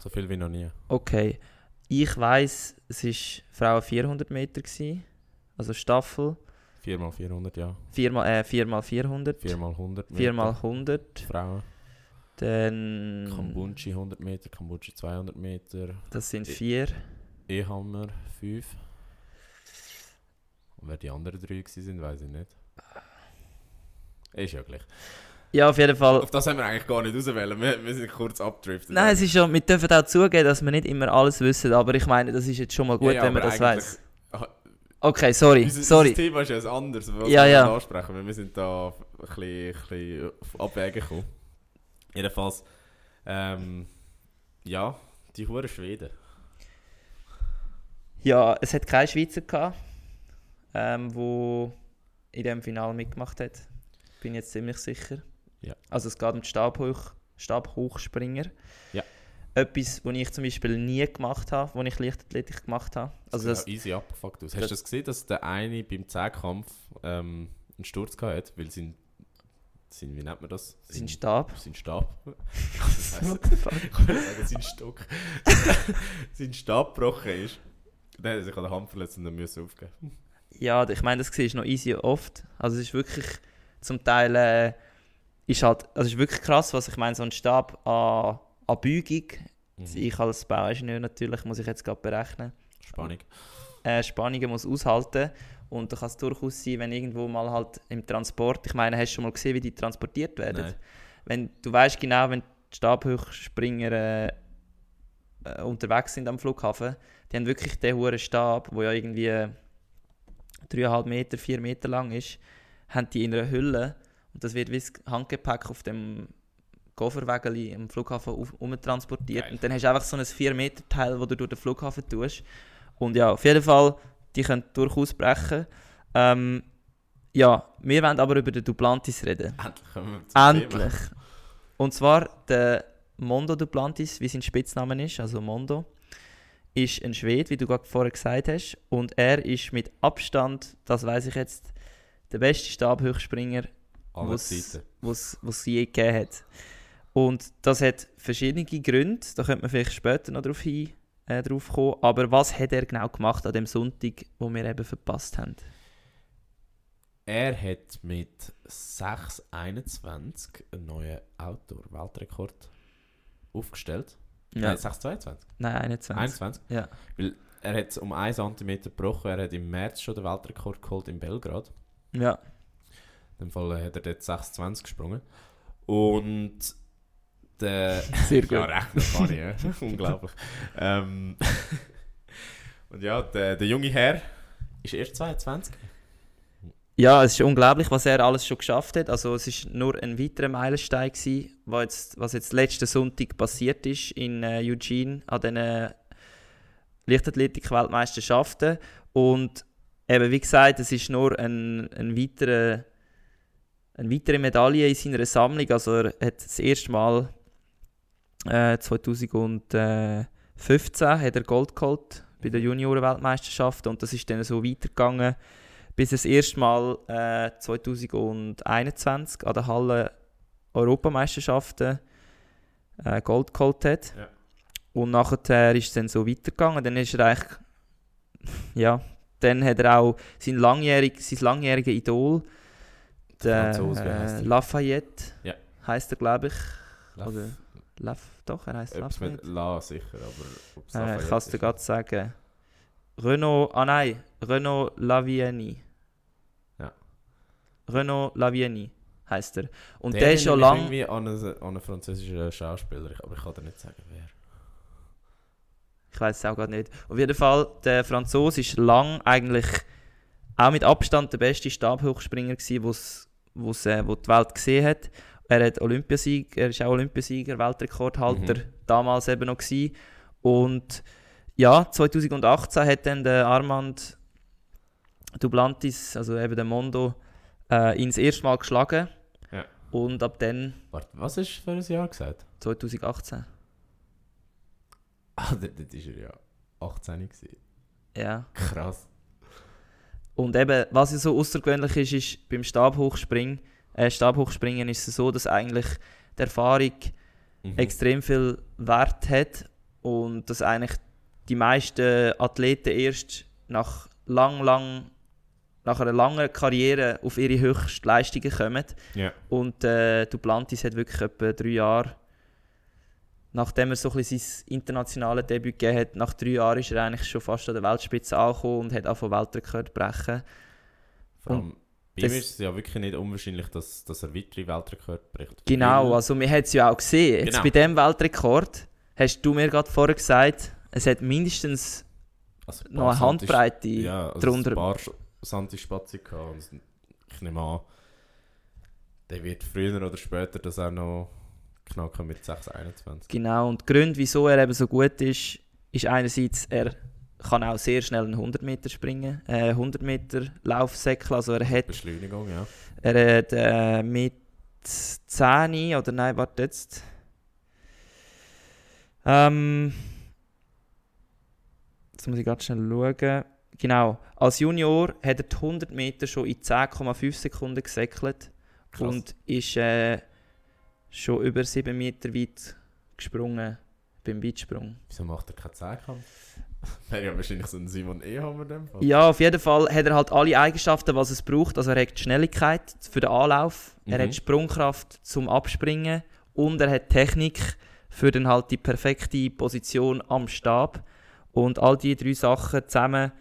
So viel wie noch nie. Okay, ich weiß, es war Frauen 400 Meter, gewesen, also Staffel, 4x400, ja. 4 äh, 4x 400, 4x100 Meter. 4 x 100, Frauen. Dann Kambunchi 100 Meter, Kambunchi 200 Meter, das sind I- 4. E-Hammer 5. Und wer die anderen drei sind, weiß ich nicht. Ist ja gleich. Ja, auf jeden Fall. Auf das haben wir eigentlich gar nicht auswählen. Wir, wir sind kurz abgedriftet. Nein, es ist schon, wir dürfen auch zugeben, dass wir nicht immer alles wissen, aber ich meine, das ist jetzt schon mal gut, Ja, ja, wenn man das weiß. Ah, Okay, sorry, Unser, sorry. unser Thema ist ja ein anderes, was Ja, wir ja. ansprechen. weil Wir sind da ein bisschen, ein bisschen auf Abwägen gekommen. Jedenfalls, ähm, ja, die hure Schweden. Ja, es hat keinen Schweizer gehabt, ähm, wo in dem Finale mitgemacht hat. Bin jetzt ziemlich sicher. Ja. Also es geht um die Stabhoch, Stabhochspringer. Ja. Etwas, was ich zum Beispiel nie gemacht habe, als ich Leichtathletik gemacht habe. Also das das, easy abgefuckt aus. Hast das- du das gesehen, dass der eine beim Zehnkampf ähm, einen Sturz gehabt hat, weil sein, sein wie nennt man das? sein Stab. Sein Stab. das heisst, ich wollte sagen, sein Stock. sein Stab gebrochen ist. Dann hat er sich an der Hand verletzt und dann müssen aufgeben. Ja, ich meine, das ist noch easy oft. Also es ist wirklich zum Teil äh, ist halt, also es ist wirklich krass, was ich meine, so ein Stab an, an Beugung. Mhm. Ich als Bauingenieur natürlich muss ich jetzt gerade berechnen. Spannung. äh, Spannungen muss aushalten und da kann es durchaus sein, wenn irgendwo mal halt im Transport, ich meine, hast du schon mal gesehen, wie die transportiert werden? Nein. Wenn du weißt genau, wenn die Stabhochspringer äh, äh, unterwegs sind am Flughafen, die haben wirklich den hohen Stab, wo ja irgendwie 3,5 Meter, 4 Meter lang ist, haben die in einer Hülle und das wird wie das Handgepäck auf dem Kofferwägeli am Flughafen umtransportiert und dann hast du einfach so ein 4 Meter Teil, wo du durch den Flughafen tust und ja, auf jeden Fall, die können durchaus brechen. Ähm, ja, wir wollen aber über den Duplantis reden. Endlich kommen wir zum Endlich. Und zwar der Mondo Duplantis, wie sein Spitzname ist, also Mondo, ist ein Schwede, wie du gerade vorher gesagt hast. Und er ist mit Abstand, das weiß ich jetzt, der beste Stabhochspringer, Thema. Was es je gegeben hat. Und das hat verschiedene Gründe, da könnte man vielleicht später noch drauf, hin, äh, drauf kommen. Aber was hat er genau gemacht an dem Sonntag, wo wir eben verpasst haben? Er hat mit 6,21 einen neuen Outdoor-Weltrekord aufgestellt. Ja. Nein, 6,22. Nein, 21. 21. Ja. Weil er hat um 1 cm gebrochen. Er hat im März schon den Weltrekord geholt in Belgrad. Ja. In dem Fall hat er dort 6,20 gesprungen. Und der... Sehr gut. ja, kann ich, ja. Unglaublich. ähm, und ja, der, der junge Herr ist erst 22. Ja, es ist unglaublich, was er alles schon geschafft hat. Also es ist nur ein weiterer Meilenstein gewesen, was jetzt, was jetzt letzten Sonntag passiert ist in äh, Eugene an den Leichtathletik-Weltmeisterschaften. Und eben wie gesagt, es ist nur ein, ein weiterer, eine weitere Medaille in seiner Sammlung. Also er hat das erste Mal äh, 2015 hat er Gold geholt bei der Junioren-Weltmeisterschaft und das ist dann so weitergegangen bis er das erste Mal äh, 2021 an der Halle Europameisterschaften äh, Gold geholt hat. Ja. Und nachher ist es dann so weitergegangen. Dann ist er eigentlich, ja, dann hat er auch sein, langjährig, sein langjähriger Idol, der Franzose, äh? Lafayette, Ja. heißt er, glaube ich. Laff- Oder Laf, doch, er heißt Etwas mit. La sicher, aber Äh, ich kann es dir gerade sagen. Renault, ah nein, Renault Lavieni. Ja. Renault Lavieni heißt er. Und der, Der ist schon lange. irgendwie an einen, an einen französischen Schauspieler, aber ich kann dir nicht sagen, wer. Ich weiß es auch gerade nicht. Auf jeden Fall, der Franzose ist lang eigentlich auch mit Abstand der beste Stabhochspringer gewesen, wo's, wo's, äh, wo die Welt gesehen hat. Er hat Olympiasieg, er ist auch Olympiasieger, Weltrekordhalter Mhm. damals eben noch gewesen. Und ja, 2018 hat dann der Armand Duplantis, also eben der Mondo, äh, ihn das erste Mal geschlagen. Ja. Und ab dann Warte, was du für ein Jahr gesagt? 2018. Ah, dort war er ja 18 gewesen. Ja. Krass. Und eben, was ja so außergewöhnlich ist, ist beim Stabhochspringen, äh, Stabhochspringen ist es so, dass eigentlich die Erfahrung Mhm. extrem viel Wert hat und dass eigentlich die meisten Athleten erst nach lang, lang, nach einer langen Karriere auf ihre Höchstleistungen kommen. Ja. Und äh, Duplantis hat wirklich etwa drei Jahre, nachdem er so ein bisschen sein internationales Debüt gegeben hat, nach drei Jahren ist er eigentlich schon fast an der Weltspitze angekommen und hat auch von Weltrekord brechen. Vor allem, bei das- ist es ja wirklich nicht unwahrscheinlich, dass, dass er weitere Weltrekord bricht. Genau, also wir haben es ja auch gesehen. Jetzt Genau. bei diesem Weltrekord hast du mir gerade vorher gesagt, es hat mindestens also ein noch eine Handbreite ja, also drunter. ein paar Santi-Spazi gehabt. Und ich nehme an, der wird früher oder später das auch noch knacken mit 6,21. Genau, und die Gründe, wieso er eben so gut ist, ist einerseits, er kann auch sehr schnell einen 100 Meter springen, äh, 100 Meter Laufsäckel, also er hat, Beschleunigung, ja. er hat äh, mit 10 oder nein, warte jetzt, ähm, jetzt muss ich gerade schnell schauen, genau, als Junior hat er die 100 Meter schon in 10,5 Sekunden gesäckelt Krass. und ist äh, schon über 7 Meter weit gesprungen beim Weitsprung. Wieso macht er keinen Zehnkampf? Wäre ja wahrscheinlich so ein Simon Ehammer in dem Fall. Ja, auf jeden Fall hat er halt alle Eigenschaften, was es braucht. Also er hat Schnelligkeit für den Anlauf, er Mhm. hat Sprungkraft zum Abspringen und er hat Technik für dann halt die perfekte Position am Stab. Und all die drei Sachen zusammen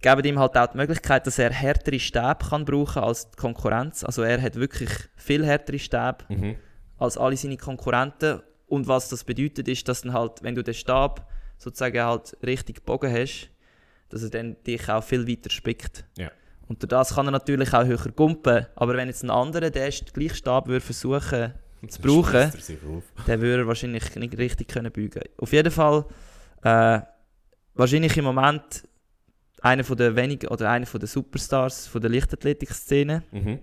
geben ihm halt auch die Möglichkeit, dass er härtere Stäbe kann brauchen als die Konkurrenz. Also er hat wirklich viel härtere Stäbe Mhm. als alle seine Konkurrenten. Und was das bedeutet, ist, dass dann halt, wenn du den Stab sozusagen halt richtig gebogen hast, dass er dann dich auch viel weiter spickt. Ja. Und durch das kann er natürlich auch höher gumpen. Aber wenn jetzt ein anderer den gleichen Stab würde versuchen, Zu brauchen. Dann würde er wahrscheinlich nicht richtig können beugen. Auf jeden Fall äh, wahrscheinlich im Moment einer von der wenigen oder einer von der Superstars von der Leichtathletik-Szene Mhm.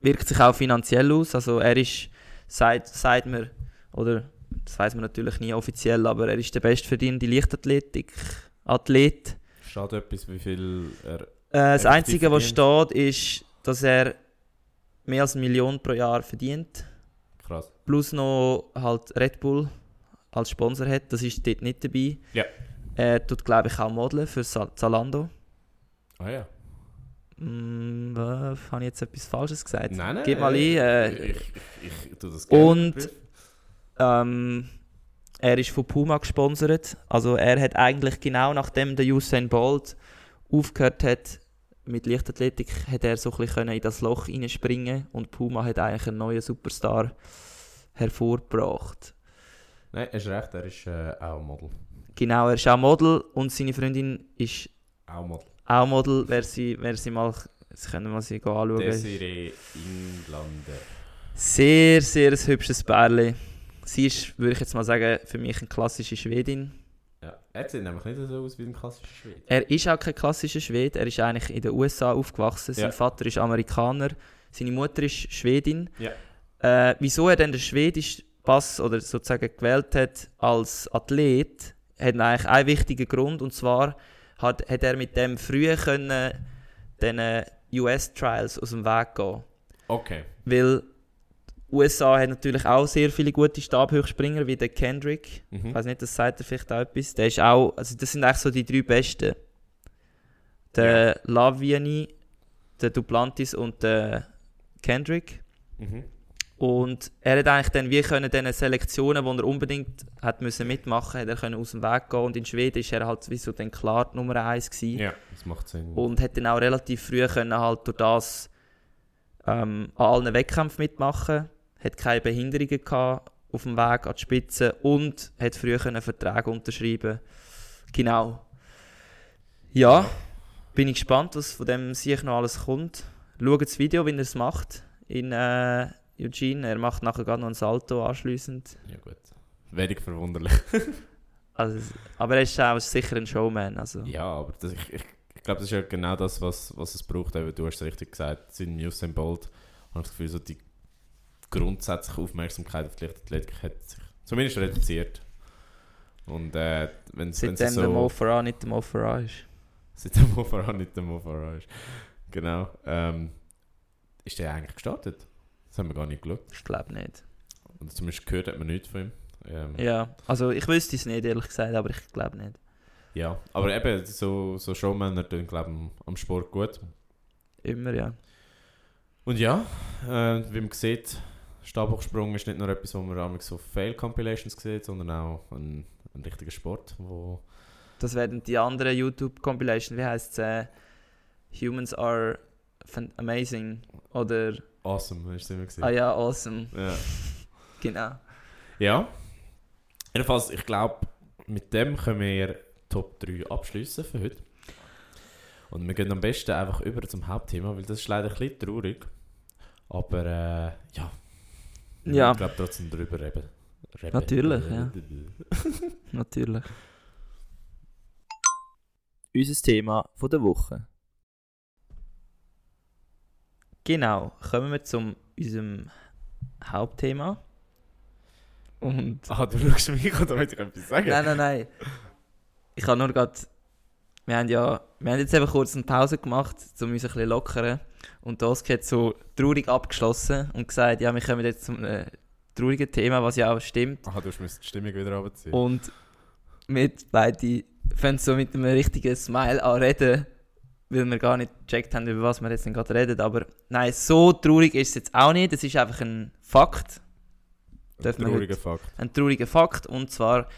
wirkt sich auch finanziell aus. Also er ist, sagt, sagt man, oder das weiß man natürlich nie offiziell, aber er ist der bestverdienende Leichtathletik-Athlet. Steht etwas, wie viel er. Äh, das Einzige, was steht, ist, dass er mehr als eine Million pro Jahr verdient. Krass. Plus noch halt Red Bull als Sponsor hat. Das ist dort nicht dabei. Ja. Er tut, glaube ich, auch modeln für Zalando. Ah ja. Hm, was, habe ich jetzt etwas Falsches gesagt? Nein, nein. Gib mal ein. Äh, ich, ich, ich, tue das gerne. Und-. Ähm, er ist von Puma gesponsert. Also er hat eigentlich genau nachdem der Usain Bolt aufgehört hat mit Leichtathletik, hat er so ein bisschen in das Loch reinspringen und Puma hat eigentlich einen neuen Superstar hervorgebracht. Nein, hast recht, er ist äh, auch Model. Genau, er ist auch Model und seine Freundin ist Auch Model. auch Model. Wer sie, wer sie mal, sie können wir sie anschauen. Desiree Englander. Sehr, sehr ein hübsches Pärchen. Sie ist, würde ich jetzt mal sagen, für mich eine klassische Schwedin. Ja, er sieht nämlich nicht so aus wie ein klassischer Schwede. Er ist auch kein klassischer Schwede, er ist eigentlich in den USA aufgewachsen. Sein Ja. Vater ist Amerikaner, seine Mutter ist Schwedin. Ja. Äh, wieso er dann den schwedischen Pass oder sozusagen gewählt hat als Athlet, hat eigentlich einen wichtigen Grund und zwar hat, hat er mit dem früh können diesen US-Trials aus dem Weg gehen. Okay. Weil USA hat natürlich auch sehr viele gute Stabhochspringer, wie der Kendrick. Ich Mhm. weiß nicht, das sagt er vielleicht auch etwas. Der ist auch, also das sind eigentlich so die drei Besten. Der Laviani, der Duplantis und der Kendrick. Mhm. Und er hat eigentlich dann wie können diesen Selektionen, die er unbedingt hat müssen mitmachen, er können aus dem Weg gehen. Und in Schweden ist er halt wie so dann klar Nummer 1 gewesen. Ja, das macht Sinn. Und hat dann auch relativ früh können halt durch das ähm, an allen Wettkämpfen mitmachen. Hat keine Behinderungen gehabt auf dem Weg an die Spitze und hat früh können Verträge unterschreiben. Genau. Ja, bin ich gespannt, was von dem sich noch alles kommt. Schaut das Video, wie er es macht in äh, Eugene. Er macht nachher gerade noch ein Salto anschliessend. Ja gut. Wenig verwunderlich. Also, aber er ist auch sicher ein Showman. Also. Ja, aber das, ich, ich, ich glaube, das ist ja genau das, was, was es braucht. Eben, du hast es richtig gesagt, sind Usain Bolt. Ich habe das Gefühl, so die grundsätzliche Aufmerksamkeit auf die Leichtathletik hat sich zumindest reduziert. Und äh, wenn es Seitdem es der Mo so... Farah nicht der Mo Farah ist. Seit der Mo Farah nicht der Mo Farah ist. Genau. Ähm, ist der eigentlich gestartet? Das haben wir gar nicht geschaut. Ich glaube nicht. Und zumindest gehört hat man nichts von ihm. Ähm, Ja, also ich wüsste es nicht, ehrlich gesagt, aber ich glaube nicht. ja. Aber eben, so, so Showmänner tun, glaube ich, am Sport gut. Immer, ja. Und ja, äh, wie man sieht, Stabhochsprung ist nicht nur etwas, wo man so Fail-Compilations sieht, sondern auch ein, ein richtiger Sport, wo... Das werden die anderen YouTube-Compilation, wie heißt es? Äh, Humans are amazing. Oder, Awesome, hast du immer gesehen. ah ja, awesome. ja. Genau. ja. Jedenfalls, ich glaube, mit dem können wir Top 3 abschließen für heute. Und wir gehen am besten einfach über zum Hauptthema, weil das ist leider ein bisschen traurig. Aber äh, ja. Ja. wollen, glaube trotzdem drüber reden. reden. Natürlich, ja. Natürlich. Unser Thema von der Woche. Genau, kommen wir zu unserem Hauptthema. Und Ah, du schaust mich an, damit ich etwas sagen. Nein, nein, nein. Ich habe nur gerade. Wir haben ja. Wir haben jetzt eben kurz eine Pause gemacht, um uns ein bisschen lockern. Und das hat so traurig abgeschlossen und gesagt, ja, wir kommen jetzt zum äh, traurigen Thema, was ja auch stimmt. Aha, du musst die Stimmung wieder runterziehen. Und wir beide fangen so mit einem richtigen Smile an reden, weil wir gar nicht gecheckt haben, über was wir jetzt gerade reden. Aber nein, so traurig ist es jetzt auch nicht. Es ist einfach ein Fakt. Ein trauriger Fakt. ein trauriger Fakt. Und zwar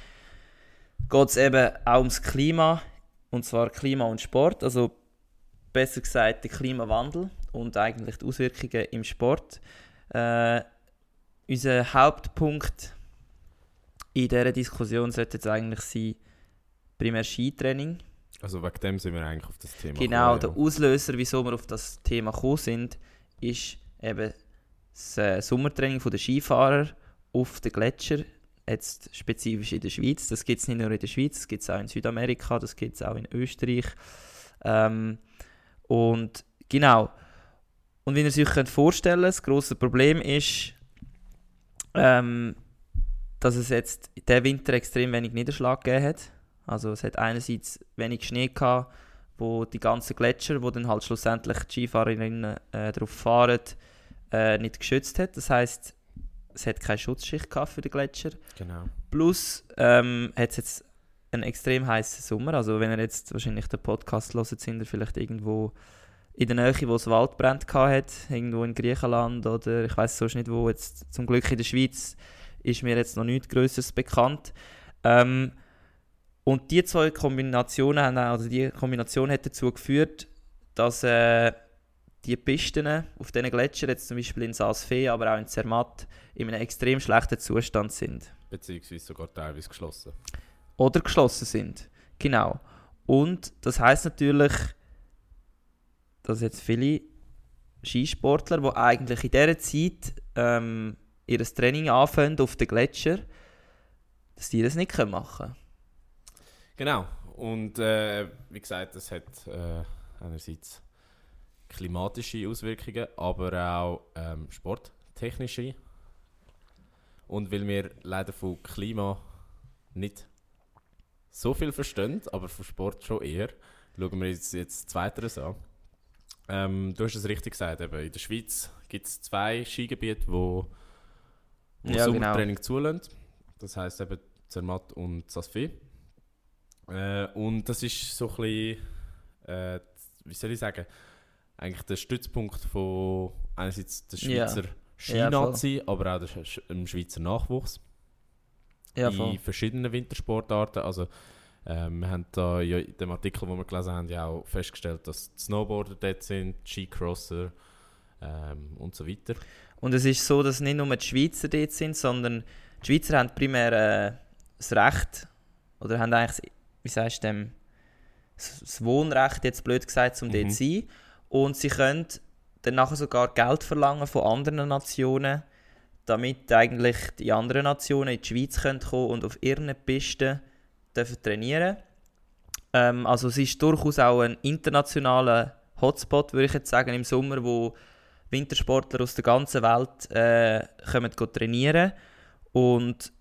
geht es eben auch ums Klima. Und zwar Klima und Sport. Also besser gesagt der Klimawandel und eigentlich die Auswirkungen im Sport. Äh, unser Hauptpunkt in dieser Diskussion sollte jetzt eigentlich sein, primär Skitraining. Also wegen dem sind wir eigentlich auf das Thema Genau, der gekommen, Auslöser, wieso wir auf das Thema gekommen sind, ist eben das äh, Sommertraining der Skifahrer auf den Gletscher, jetzt spezifisch in der Schweiz. Das gibt es nicht nur in der Schweiz, das gibt es auch in Südamerika, das gibt es auch in Österreich. Ähm, und genau. Und wie ihr euch könnt vorstellen das grosse Problem ist, ähm, dass es jetzt diesen Winter extrem wenig Niederschlag gegeben hat. Also es hat einerseits wenig Schnee gehabt, wo die ganzen Gletscher, wo dann halt schlussendlich die Skifahrerinnen äh, darauf fahren, äh, nicht geschützt hat. Das heißt, es hat keine Schutzschicht gehabt für den Gletscher. Genau. Plus ähm, hat es jetzt einen extrem heißen Sommer. Also wenn ihr jetzt wahrscheinlich den Podcast hört, sind ihr vielleicht irgendwo in der Nähe, wo es Waldbrand hat, irgendwo in Griechenland oder ich weiß sonst nicht wo. Jetzt zum Glück in der Schweiz ist mir jetzt noch nichts Größeres bekannt. Ähm, und die zwei Kombinationen haben also die Kombination hat dazu geführt, dass äh, die Pisten auf diesen Gletschern, jetzt zum Beispiel in Saas-Fee, aber auch in Zermatt, in einem extrem schlechten Zustand sind. Beziehungsweise sogar teilweise geschlossen. Oder geschlossen sind. Genau. Und das heißt natürlich, dass jetzt viele Skisportler, die eigentlich in dieser Zeit ähm, ihr Training anfangen auf den Gletscher, dass die das nicht machen können. Genau. Und äh, wie gesagt, das hat äh, einerseits klimatische Auswirkungen, aber auch ähm, sporttechnische. Und weil wir leider von Klima nicht so viel verstehen, aber von Sport schon eher, schauen wir uns jetzt Zweiteres an. Ähm, du hast es richtig gesagt, eben. in der Schweiz gibt es zwei Skigebiete, wo, wo Ja, Sommertraining zulassen. Das heisst eben Zermatt und Sasfi. Äh, und das ist so ein bisschen, äh, wie soll ich sagen, eigentlich der Stützpunkt von einerseits der Ja. Schweizer Ja. Skinazi, aber auch der im Schweizer Nachwuchs Ja, voll. in verschiedenen Wintersportarten. Also, ähm, wir haben da ja in dem Artikel, den wir gelesen haben, ja auch festgestellt, dass die Snowboarder dort sind, Skicrosser ähm, und so weiter. Und es ist so, dass nicht nur die Schweizer dort sind, sondern die Schweizer haben primär äh, das Recht, oder haben eigentlich, wie sagst du dem, das das Wohnrecht, jetzt blöd gesagt, um Mhm. dort zu sein. Und sie können dann nachher sogar Geld verlangen von anderen Nationen, damit eigentlich die anderen Nationen in die Schweiz können kommen und auf ihren Pisten dürfen trainieren. Ähm, Also es ist durchaus auch ein internationaler Hotspot, würde ich jetzt sagen, im Sommer, wo Wintersportler aus der ganzen Welt äh, kommen trainieren. Und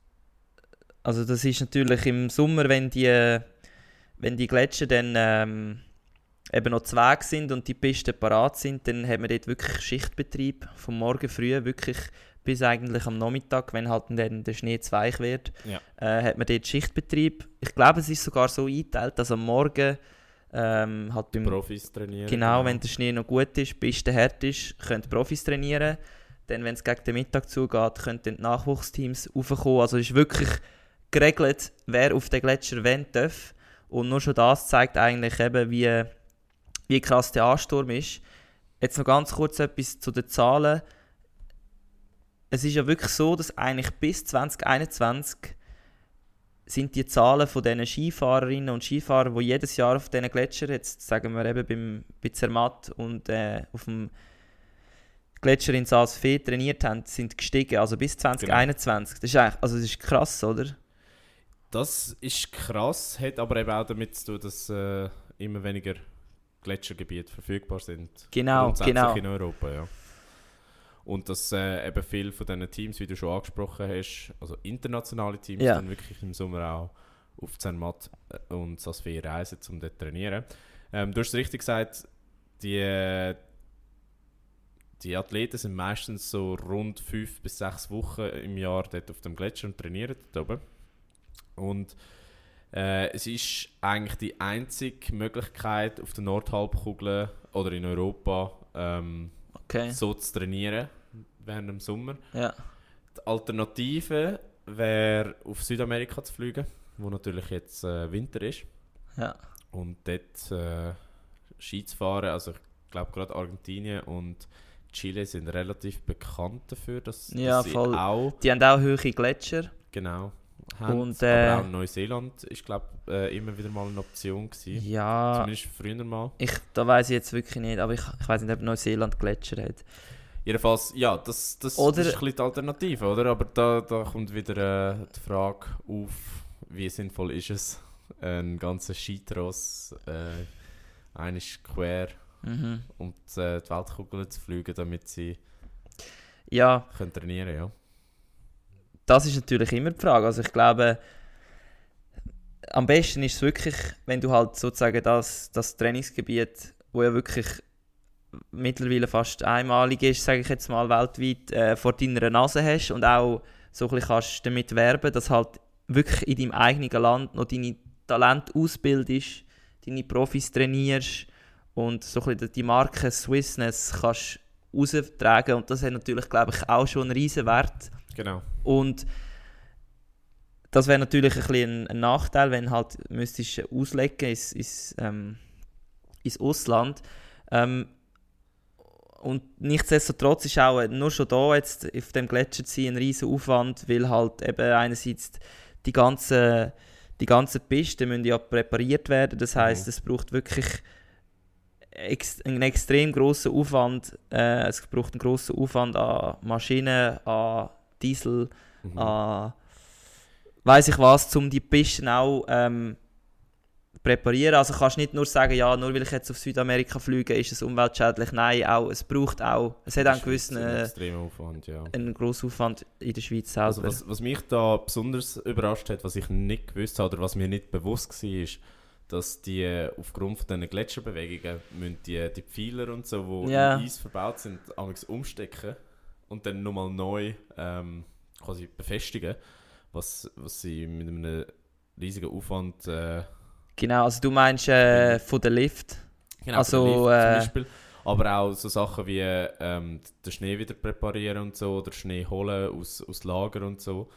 also das ist natürlich im Sommer, wenn die, wenn die Gletscher dann ähm, eben noch zu Weg sind und die Pisten parat sind, dann hat man dort wirklich Schichtbetrieb vom Morgen früh wirklich bis eigentlich am Nachmittag, wenn halt dann der Schnee zu weich wird, Ja. äh, hat man dort Schichtbetrieb. Ich glaube, es ist sogar so eingeteilt, dass am Morgen ähm, halt beim Profis trainieren. Genau, wenn der Schnee noch gut ist, Piste hart ist, können Profis trainieren. Dann, wenn es gegen den Mittag zugeht, können dann die Nachwuchsteams raufkommen. Also ist wirklich geregelt, wer auf den Gletscher wenn darf. Und nur schon das zeigt eigentlich eben, wie, wie krass der Ansturm ist. Jetzt noch ganz kurz etwas zu den Zahlen. Es ist ja wirklich so, dass eigentlich bis 2021 sind die Zahlen von diesen Skifahrerinnen und Skifahrern, die jedes Jahr auf diesen Gletscher, jetzt sagen wir eben beim, bei Zermatt und äh, auf dem Gletscher in Saas-Fee trainiert haben, sind gestiegen, also bis 2021. Das ist eigentlich, also das ist krass, oder? Das ist krass, hat aber eben auch damit zu tun, dass äh, immer weniger Gletschergebiete verfügbar sind. Genau, genau. in Europa, ja. Und dass äh, eben viele von diesen Teams, wie du schon angesprochen hast, also internationale Teams, Ja. dann wirklich im Sommer auch auf Zermatt äh, und Sasfee reisen, um dort zu trainieren. Ähm, du hast es richtig gesagt, die, die Athleten sind meistens so rund fünf bis sechs Wochen im Jahr dort auf dem Gletscher und trainieren dort oben. Und äh, es ist eigentlich die einzige Möglichkeit auf der Nordhalbkugel oder in Europa ähm, Okay. so zu trainieren während dem Sommer. Ja. Die Alternative wäre auf Südamerika zu fliegen, wo natürlich jetzt äh, Winter ist Ja. und dort äh, Ski zu fahren. Also ich glaube gerade Argentinien und Chile sind relativ bekannt dafür, dass, Ja, dass sie voll. auch Die haben auch hohe Gletscher. genau haben. Und, äh, Aber auch Neuseeland ist glaube äh, immer wieder mal eine Option gewesen. Ja, Zumindest früher mal. ich, da weiß ich jetzt wirklich nicht, aber ich, ich weiß nicht, ob Neuseeland Gletscher hat. Jedenfalls, ja, das, das, Oder- das ist ein bisschen die Alternative, oder? Aber da, da kommt wieder äh, die Frage auf, wie sinnvoll ist es, einen ganzen Skitross äh, einisch quer Mhm. um die, äh, die Weltkugel zu fliegen, damit sie Ja, können trainieren ja. Das ist natürlich immer die Frage. Also ich glaube, am besten ist es wirklich, wenn du halt sozusagen das, das Trainingsgebiet, wo ja wirklich mittlerweile fast einmalig ist, sage ich jetzt mal weltweit, äh, vor deiner Nase hast und auch so ein bisschen kannst damit werben, dass halt wirklich in deinem eigenen Land noch deine Talente ausbildest, deine Profis trainierst und so ein bisschen die Marke Swissness kannst raustragen und das hat natürlich, glaube ich, auch schon einen riesen Wert. Genau. Und das wäre natürlich ein, bisschen ein, Nachteil, wenn halt müsstest du auslegen ins, ins, ähm, ins Ausland. Ähm, und nichtsdestotrotz ist auch nur schon da jetzt auf dem Gletscher zu sein ein riesen Aufwand, weil halt eben einerseits die ganzen, die ganzen Pisten müssen ja präpariert werden. Das heißt, Mhm. es braucht wirklich ex einen extrem großen Aufwand. Äh, es braucht einen großen Aufwand an Maschinen, an Diesel, Mhm. an weiß ich was, um die Pisten auch ähm, präparieren. Also kannst nicht nur sagen, ja, nur weil ich jetzt auf Südamerika fliege, ist es umweltschädlich. Nein, auch, es braucht auch, es hat auch einen gewissen ein äh, Aufwand, ja. einen grossen Aufwand in der Schweiz selber. Also was, was mich da besonders überrascht hat, was ich nicht gewusst habe oder was mir nicht bewusst war, ist, dass die äh, aufgrund von diesen Gletscherbewegungen müssen die, die Pfeiler und so, die Ja. im Eis verbaut sind, amigs umstecken und dann nochmal neu ähm, quasi befestigen, was, was sie mit einem riesigen Aufwand äh, Genau, also du meinst äh, von der Lift. Genau, Also, Lift äh, zum Beispiel. Aber auch so Sachen wie ähm, den Schnee wieder präparieren und so, oder Schnee holen aus, aus Lager und so.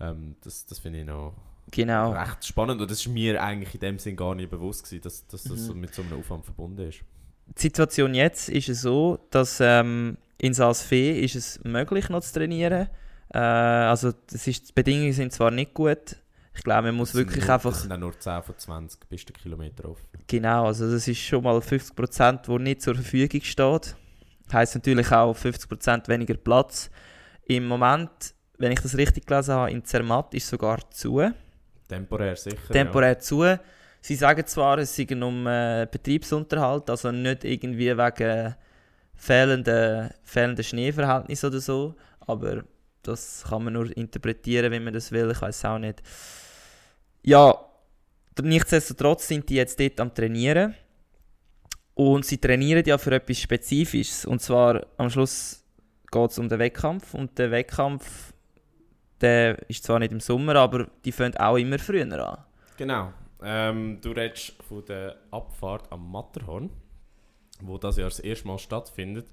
Ähm, das das finde ich noch Genau. recht spannend und das war mir eigentlich in dem Sinn gar nicht bewusst, gewesen, dass, dass das Mhm. mit so einem Aufwand verbunden ist. Die Situation jetzt ist es so, dass ähm, in Saas-Fee ist es möglich noch zu trainieren. Äh, also das ist, die Bedingungen sind zwar nicht gut. Ich glaube, man muss wirklich nur, einfach... Das sind auch nur 10 von 20 besten Kilometer offen. Genau, also das ist schon mal 50%, wo nicht zur Verfügung steht. Heißt natürlich auch 50% weniger Platz. Im Moment, wenn ich das richtig gelesen habe, in Zermatt ist sogar zu. Temporär sicher. temporär zu. Sie sagen zwar, es sei um äh, Betriebsunterhalt, also nicht irgendwie wegen fehlenden, fehlenden Schneeverhältnissen oder so, aber das kann man nur interpretieren, wie man das will, ich weiß auch nicht. Ja, nichtsdestotrotz sind die jetzt dort am Trainieren und sie trainieren ja für etwas Spezifisches und zwar am Schluss geht es um den Wettkampf und der Wettkampf der ist zwar nicht im Sommer, aber die fangen auch immer früher an. Genau. Ähm, du redest von der Abfahrt am Matterhorn, wo das Jahr das erste Mal stattfindet.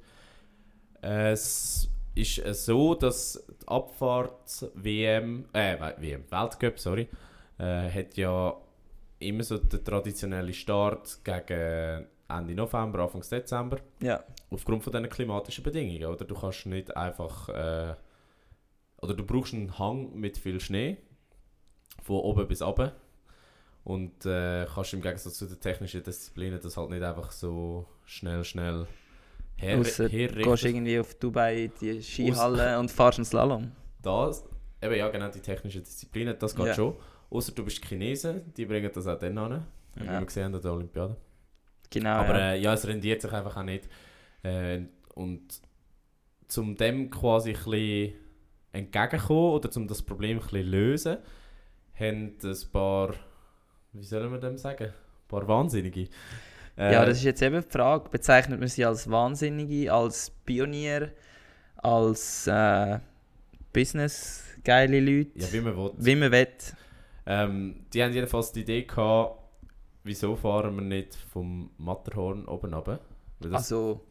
Es ist so, dass die Abfahrt WM, äh, WM, Weltcup, sorry, äh, hat ja immer so den traditionellen Start gegen Ende November, Anfang Dezember. Ja. Aufgrund von diesen klimatischen Bedingungen, oder? Du kannst nicht einfach, äh, oder du brauchst einen Hang mit viel Schnee, von oben bis unten. Und äh, kannst im Gegensatz zu den technischen Disziplinen das halt nicht einfach so schnell, schnell her Ausser, du herrichten. gehst irgendwie auf Dubai in die Skihalle und fährst einen Slalom. Das, eben ja, genau, die technischen Disziplinen, das geht Ja. schon. Außer du bist Chinesen, die bringen das auch dann an. Wie Ja. wir gesehen haben an der Olympiade. Genau. Aber ja. äh, ja, es rendiert sich einfach auch nicht. Äh, und zum dem quasi ein bisschen entgegenkommen oder zum das Problem ein bisschen lösen, haben ein paar, wie soll man dem sagen, ein paar Wahnsinnige. Äh, ja, das ist jetzt eben die Frage. Bezeichnet man sie als Wahnsinnige, als Pionier, als äh, Business-geile Leute? ja, wie man will. Wie man will. Ähm, die haben jedenfalls die Idee gehabt, wieso fahren wir nicht vom Matterhorn oben runter? Also,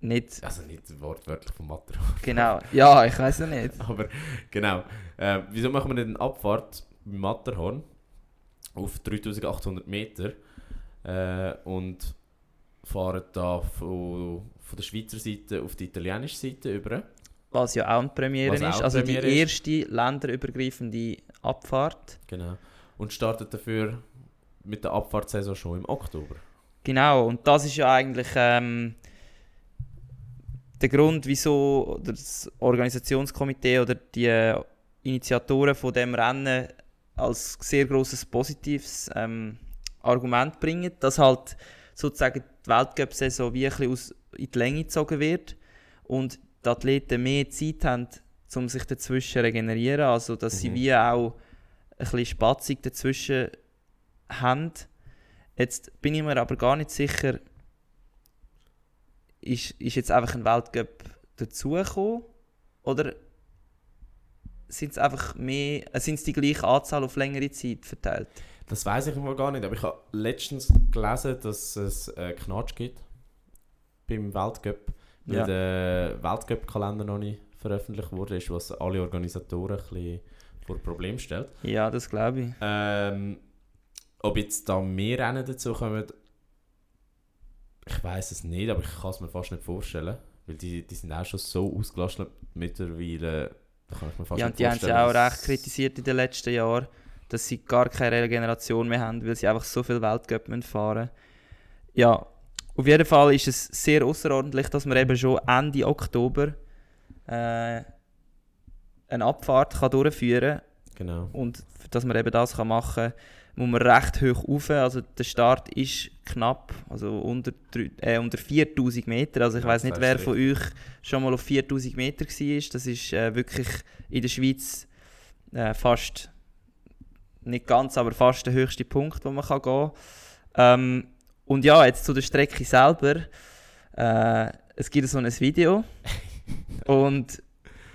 nicht also nicht wortwörtlich vom Matterhorn. genau. Ja, ich weiß es nicht. Aber genau. Äh, wieso machen wir nicht eine Abfahrt beim Matterhorn auf 3800 Meter äh, und fahren da von, von der Schweizer Seite auf die italienische Seite über? Was ja auch eine Premiere Was auch ist. Also Premiere die ist. erste länderübergreifende Abfahrt. Genau. Und startet dafür mit der Abfahrtsaison schon im Oktober. Genau, und das ist ja eigentlich ähm, der Grund, wieso das Organisationskomitee oder die Initiatoren von dem Rennen als sehr großes positives ähm, Argument bringen, dass halt sozusagen die Weltcup-Saison wie ein bisschen aus, in die Länge gezogen wird und die Athleten mehr Zeit haben, um sich dazwischen zu regenerieren, also dass sie Mhm. wie auch ein bisschen Spatzig dazwischen haben. Jetzt bin ich mir aber gar nicht sicher, ist, ist jetzt einfach ein Weltcup dazugekommen oder sind es einfach mehr, äh, sind es die gleiche Anzahl auf längere Zeit verteilt? Das weiß ich mal gar nicht, aber ich habe letztens gelesen, dass es äh, Knatsch gibt beim Weltcup, weil Ja. der Weltcup-Kalender noch nicht veröffentlicht wurde, ist, was alle Organisatoren ein bisschen vor Problem stellt. Ja, das glaube ich. Ähm, ob jetzt da mehr Rennen dazu kommen, ich weiß es nicht, aber ich kann es mir fast nicht vorstellen, weil die, die sind auch schon so ausgelastet mittlerweile. Da kann ich mir fast Ja, und die haben sie auch recht kritisiert in den letzten Jahren, dass sie gar keine Regeneration mehr haben, weil sie einfach so viel Weltcup müssen fahren Ja, auf jeden Fall ist es sehr außerordentlich, dass man eben schon Ende Oktober äh, eine Abfahrt kann durchführen Genau. und dass man eben das kann machen kann, muss man recht hoch rauf. Also der Start ist knapp, also unter, drei- äh, unter 4000 Meter. Also ich Ja, weiß nicht, wer von euch schon mal auf 4000 Meter war. Das ist äh, wirklich in der Schweiz äh, fast nicht ganz, aber fast der höchste Punkt, wo man kann gehen kann. Ähm, und ja, jetzt zu der Strecke selber. Äh, es gibt so ein Video und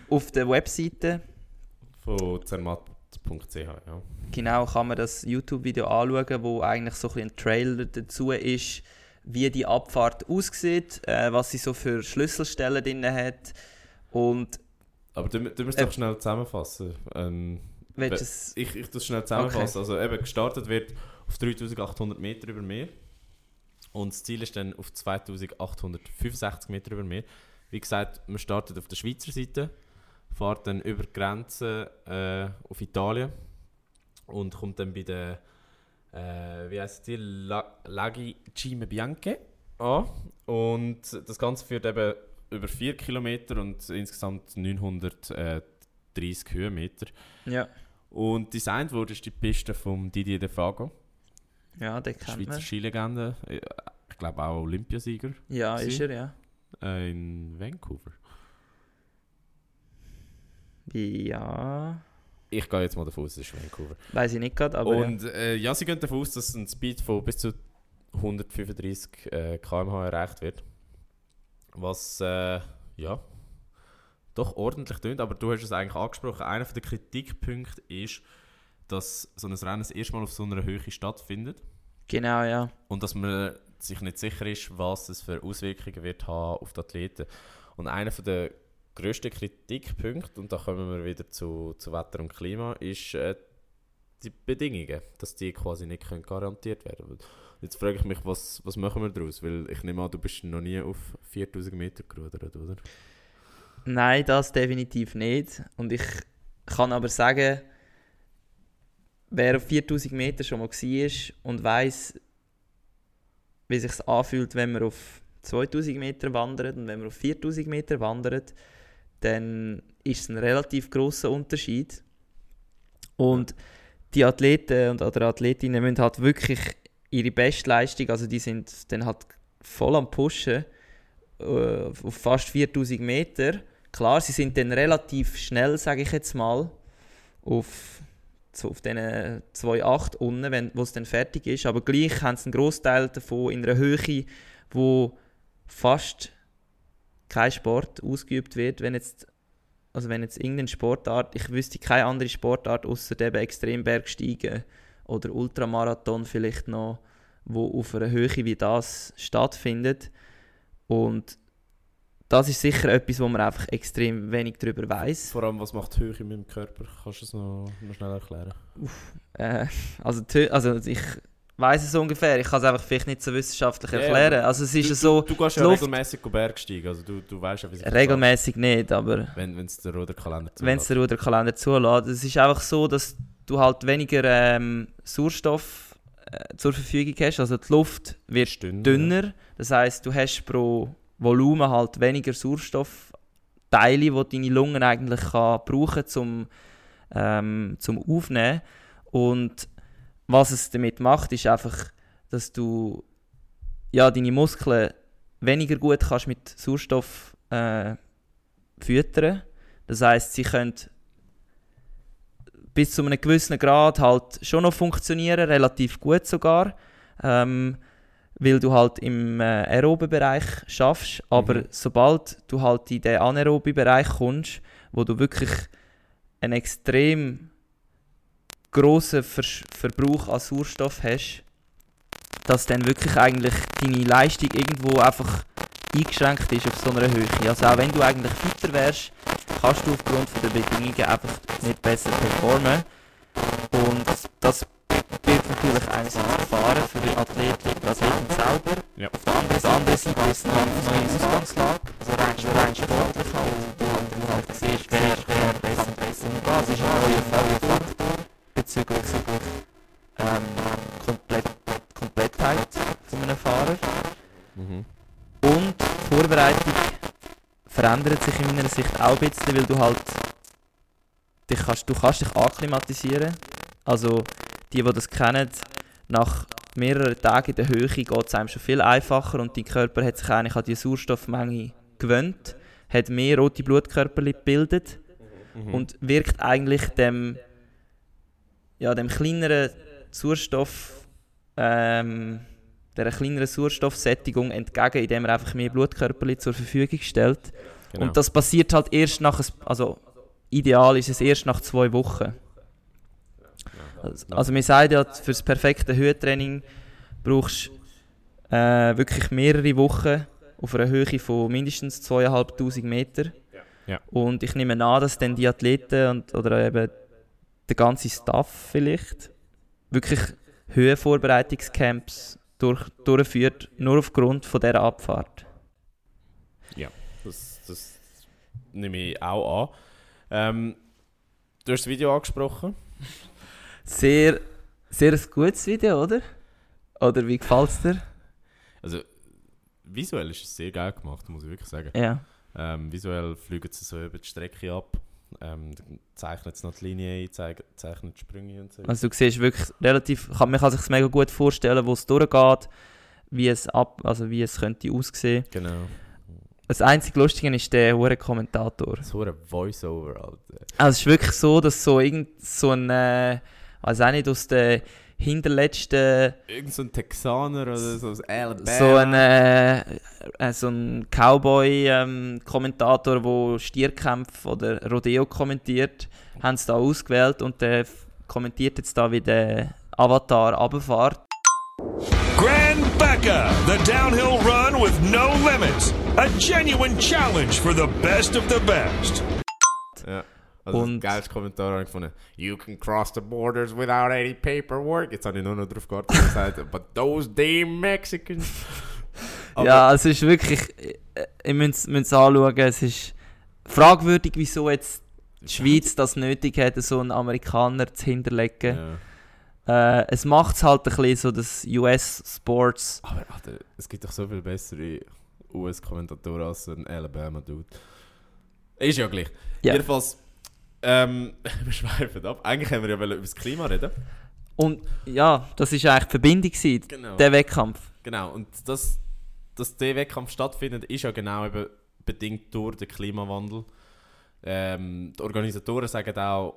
auf der Webseite Von zermatt.ch, ja. genau kann man das YouTube-Video anschauen, wo eigentlich so ein, ein Trailer dazu ist, wie die Abfahrt aussieht, äh, was sie so für Schlüsselstellen drin hat und Aber du, du musst Äh, doch schnell zusammenfassen. Ähm, es... ich ich das schnell zusammenfassen. Also eben, gestartet wird auf 3800 Meter über Meer. Und das Ziel ist dann auf 2865 Meter über Meer. Wie gesagt, man startet auf der Schweizer Seite, fährt dann über die Grenze äh, auf Italien und kommt dann bei der, äh, wie heisst die, La Laghi Cime Bianche an. Und das Ganze führt eben über 4 Kilometer und insgesamt 930 Höhenmeter. Ja, Und designt wurde die Piste von Didier de Fago, ja den kennt Schweizer man. Skilegende. Äh, Ich glaube auch Olympiasieger Ja, Sie? ist er, ja. äh, in Vancouver. Ja, Ich gehe jetzt mal davon aus, es ist Vancouver. weiß ich nicht gerade, aber ja. Und äh, ja, sie gehen davon aus, dass ein Speed von bis zu 135 äh, km/h erreicht wird. Was äh, ja doch ordentlich tönt, aber du hast es eigentlich angesprochen. Einer der Kritikpunkte ist, dass so ein Rennen das erste Mal auf so einer Höhe stattfindet. genau, ja. Und dass man sich nicht sicher ist, was es für Auswirkungen wird haben auf die Athleten. Und einer der grössten Kritikpunkte, und da kommen wir wieder zu, zu Wetter und Klima, ist äh, die Bedingungen, dass die quasi nicht können garantiert werden können. Jetzt frage ich mich, was, was machen wir daraus? Weil ich nehme an, du bist noch nie auf 4000 Meter gerudert, oder? Nein, das definitiv nicht. Und ich kann aber sagen, wer auf 4000 Meter schon mal war und weiß, wie sich anfühlt, wenn man auf 2000 Meter wandert und wenn man auf 4000 Meter wandert, dann ist es ein relativ großer Unterschied. Und die Athleten und oder Athletinnen müssen halt wirklich ihre Bestleistung, also die sind dann halt voll am Pushen äh, auf fast 4000 Meter. Klar, sie sind dann relativ schnell, sage ich jetzt mal, auf, auf diesen 2,8 unten, wenn wo es dann fertig ist. Aber gleich haben sie einen Großteil davon in einer Höhe, wo fast kein Sport ausgeübt wird. Wenn jetzt, also wenn jetzt irgendeine Sportart, ich wüsste keine andere Sportart außer eben Extrembergsteigen oder Ultramarathon vielleicht noch, wo auf einer Höhe wie das stattfindet. Und das ist sicher etwas, wo man einfach extrem wenig darüber weiß. Vor allem, was macht die Höhe mit dem Körper? Kannst du es noch, noch schnell erklären? Äh, also, also ich weiß es ungefähr. Ich kann es einfach vielleicht nicht so wissenschaftlich Ja, erklären. aber also es ist du, ja so Du, du gehst ja Luft- regelmäßig Bergsteigen, also du, du weißt ja, wie das regelmäßig nicht, aber Wenn es der Ruderkalender wenn es zulässt. der Ruderkalender zulässt. Es ist einfach so, dass du halt weniger ähm, Sauerstoff äh, zur Verfügung hast. Also die Luft wird Ist dünner, dünner. Das heißt, du hast pro Volumen halt weniger Sauerstoffteile, die deine Lungen eigentlich kann brauchen zum ähm, zum Aufnehmen. Und was es damit macht, ist einfach, dass du ja, deine Muskeln weniger gut kannst mit Sauerstoff äh, füttern. Das heißt, sie können bis zu einem gewissen Grad halt schon noch funktionieren, relativ gut sogar. Ähm, weil du halt im äh, aeroben Bereich schaffst, aber Mhm. sobald du halt in den anaeroben Bereich kommst, wo du wirklich einen extrem grossen Ver Verbrauch an Sauerstoff hast, dass dann wirklich eigentlich deine Leistung irgendwo einfach eingeschränkt ist auf so einer Höhe. Also auch wenn du eigentlich fitter wärst, kannst du aufgrund von der Bedingungen einfach nicht besser performen. Und das birgt natürlich einerseits Gefahren für die Athleten und Athleten selber. Ja. Auf der anderen, anderen Seite ist es eine neue Ausgangslage, also rein, rein sportlich halt, wo du halt siehst, wer, wer besser, besser. Es ist ein neuer Faktor bezüglich ähm, Komplett, Komplettheit von einem Fahrer. Mhm. Und die Vorbereitung verändert sich in meiner Sicht auch ein bisschen, weil du halt dich kannst, du kannst dich akklimatisieren. Also die, die das kennen, nach mehreren Tagen in der Höhe geht es einem schon viel einfacher und dein Körper hat sich eigentlich an die Sauerstoffmenge gewöhnt, hat mehr rote Blutkörper gebildet Mhm. und wirkt eigentlich dem ja, dem kleineren Sauerstoff, ähm, der kleineren Sauerstoffsättigung entgegen, indem er einfach mehr Blutkörper zur Verfügung stellt. Genau. Und das passiert halt erst nach, ein- also ideal ist es erst nach zwei Wochen. Also, also wir sagen ja, für das perfekte Höhentraining brauchst du äh, wirklich mehrere Wochen auf einer Höhe von mindestens 2500 Meter. Ja. Und ich nehme an, dass dann die Athleten und, oder eben der ganze Staff vielleicht wirklich Höhenvorbereitungscamps durch, durchführt, nur aufgrund von dieser Abfahrt. Das, das nehme ich auch an. Ähm, du hast das Video angesprochen. Sehr, sehr ein gutes Video, oder? Oder wie gefällt es dir? Also, visuell ist es sehr geil gemacht, muss ich wirklich sagen. Ja. Ähm, visuell fliegen sie so über die Strecke ab. Ähm, zeichnet es noch die Linie ein, zeichnet die Sprünge und so. Also du siehst wirklich relativ, kann, man kann sich mega gut vorstellen, wo es durchgeht, wie es ab, also wie es könnte aussehen. genau. Das einzige Lustige ist der hure Kommentator. So ein Voice-Over, Alter. Also es ist wirklich so, dass so irgend so ein, äh, weiß auch nicht, aus der hinterletzten Irgend so ein Texaner oder so aus Alabama. so ein, äh, äh, so ein Cowboy-Kommentator, der Stierkämpfe oder Rodeo kommentiert, haben sie da ausgewählt und der kommentiert jetzt da, wie der Avatar runterfährt. Grand Becca, the downhill run with no limits. A genuine challenge for the best of the best. Ja. Also Und- das geilste Kommentar habe ich gefunden. You can cross the borders without any paperwork. Jetzt habe ich nur noch drauf gewartet und gesagt, but those damn Mexicans. Aber- ja, es ist wirklich, ihr müsst es anschauen, es ist fragwürdig, wieso jetzt die Schweiz das nötig hat, so einen Amerikaner zu hinterlegen. Ja. Äh, es macht es halt ein bisschen so, das US-Sports. Aber Alter, es gibt doch so viel bessere US-Kommentatoren als ein Alabama-Dude. Ist ja gleich. Ja. Jedenfalls, ähm, wir schweifen ab. Eigentlich haben wir ja über das Klima reden. Und ja, das ist eigentlich die Verbindung gewesen, Genau. der Wettkampf. Genau, und das, dass der Wettkampf stattfindet, ist ja genau eben bedingt durch den Klimawandel. Ähm, die Organisatoren sagen auch,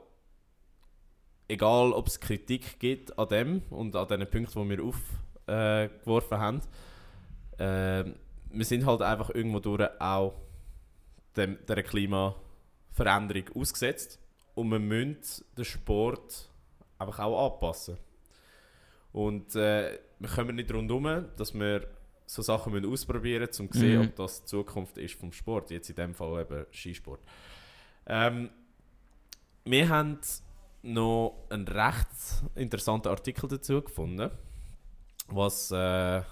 egal ob es Kritik gibt an dem und an den Punkten, die wir aufgeworfen haben, ähm, wir sind halt einfach irgendwo durch auch dem, der Klimaveränderung ausgesetzt und wir müssen den Sport einfach auch anpassen. Und äh, wir kommen nicht rundherum, dass wir so Sachen müssen ausprobieren müssen, um zu sehen, Mhm. ob das die Zukunft ist vom Sport. Jetzt in dem Fall eben Skisport. Ähm, wir haben noch einen recht interessanten Artikel dazu gefunden, was äh,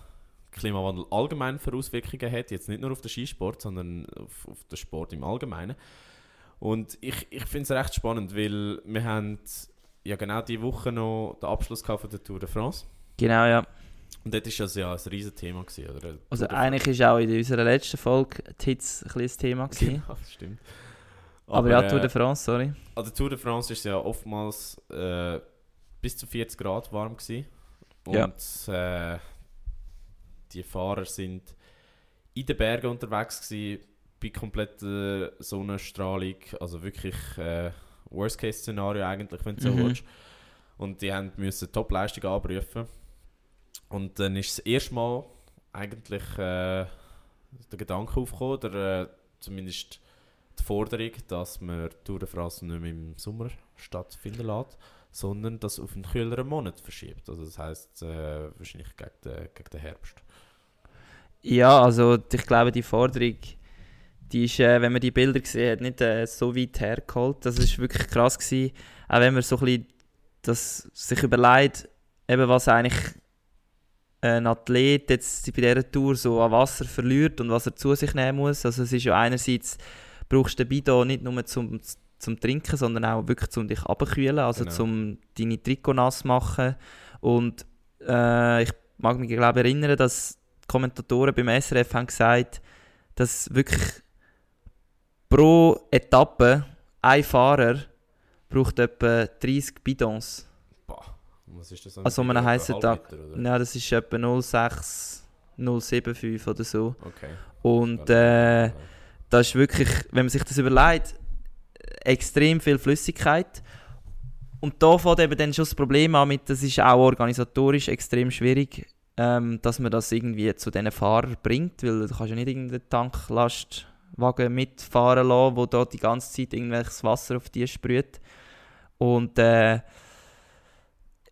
Klimawandel allgemein für Auswirkungen hat. Jetzt nicht nur auf den Skisport, sondern auf, auf den Sport im Allgemeinen. Und ich, ich finde es recht spannend, weil wir haben ja genau diese Woche noch den Abschluss von der Tour de France. Genau, ja. Und dort war das ja ein riesiges Thema. Gewesen, oder? Also eigentlich ist auch in unserer letzten Folge die Hits ein Thema gewesen. Ja, das stimmt. Aber, ja, Tour äh, de France, sorry. An der Tour de France ist ja oftmals äh, bis zu 40 Grad warm gewesen. Ja. Und äh, die Fahrer sind in den Bergen unterwegs gewesen, bei kompletter Sonnenstrahlung. Also wirklich äh, Worst-Case-Szenario eigentlich, wenn du so Mhm. willst. Und die haben müssen Top-Leistung abrufen. Und dann ist das erste Mal eigentlich äh, der Gedanke aufgekommen, oder äh, zumindest die Forderung, dass man die Tour de France nicht mehr im Sommer stattfinden lässt, sondern das auf einen kühleren Monat verschiebt. Also das heisst äh, wahrscheinlich gegen den, gegen den Herbst. Ja, also ich glaube, die Forderung, die ist, äh, wenn man die Bilder gesehen hat, nicht äh, so weit hergeholt. Das ist wirklich krass gewesen. Auch wenn man so ein bisschen das sich überlegt, eben was eigentlich ein Athlet jetzt bei dieser Tour so an Wasser verliert und was er zu sich nehmen muss. Also es ist ja einerseits, brauchst du den Bidon nicht nur zum, zum Trinken, sondern auch wirklich zum dich abkühlen, also Genau. zum deine Trikot nass machen. Und äh, ich mag mich glaube erinnern, dass die Kommentatoren beim SRF haben gesagt, dass wirklich pro Etappe ein Fahrer braucht etwa 30 Bidons. Boah, was ist das? Also einen heißen Tag. Ja, das ist etwa 06, 075 oder so. Okay. Und äh, das ist wirklich, wenn man sich das überlegt, extrem viel Flüssigkeit. und da fängt eben dann schon das Problem an mit, das ist auch organisatorisch extrem schwierig, ähm, dass man das irgendwie zu diesen Fahrern bringt, weil du kannst ja nicht irgendeinen Tanklastwagen mitfahren lassen, wo da die ganze Zeit irgendwelches Wasser auf die sprüht. Und äh,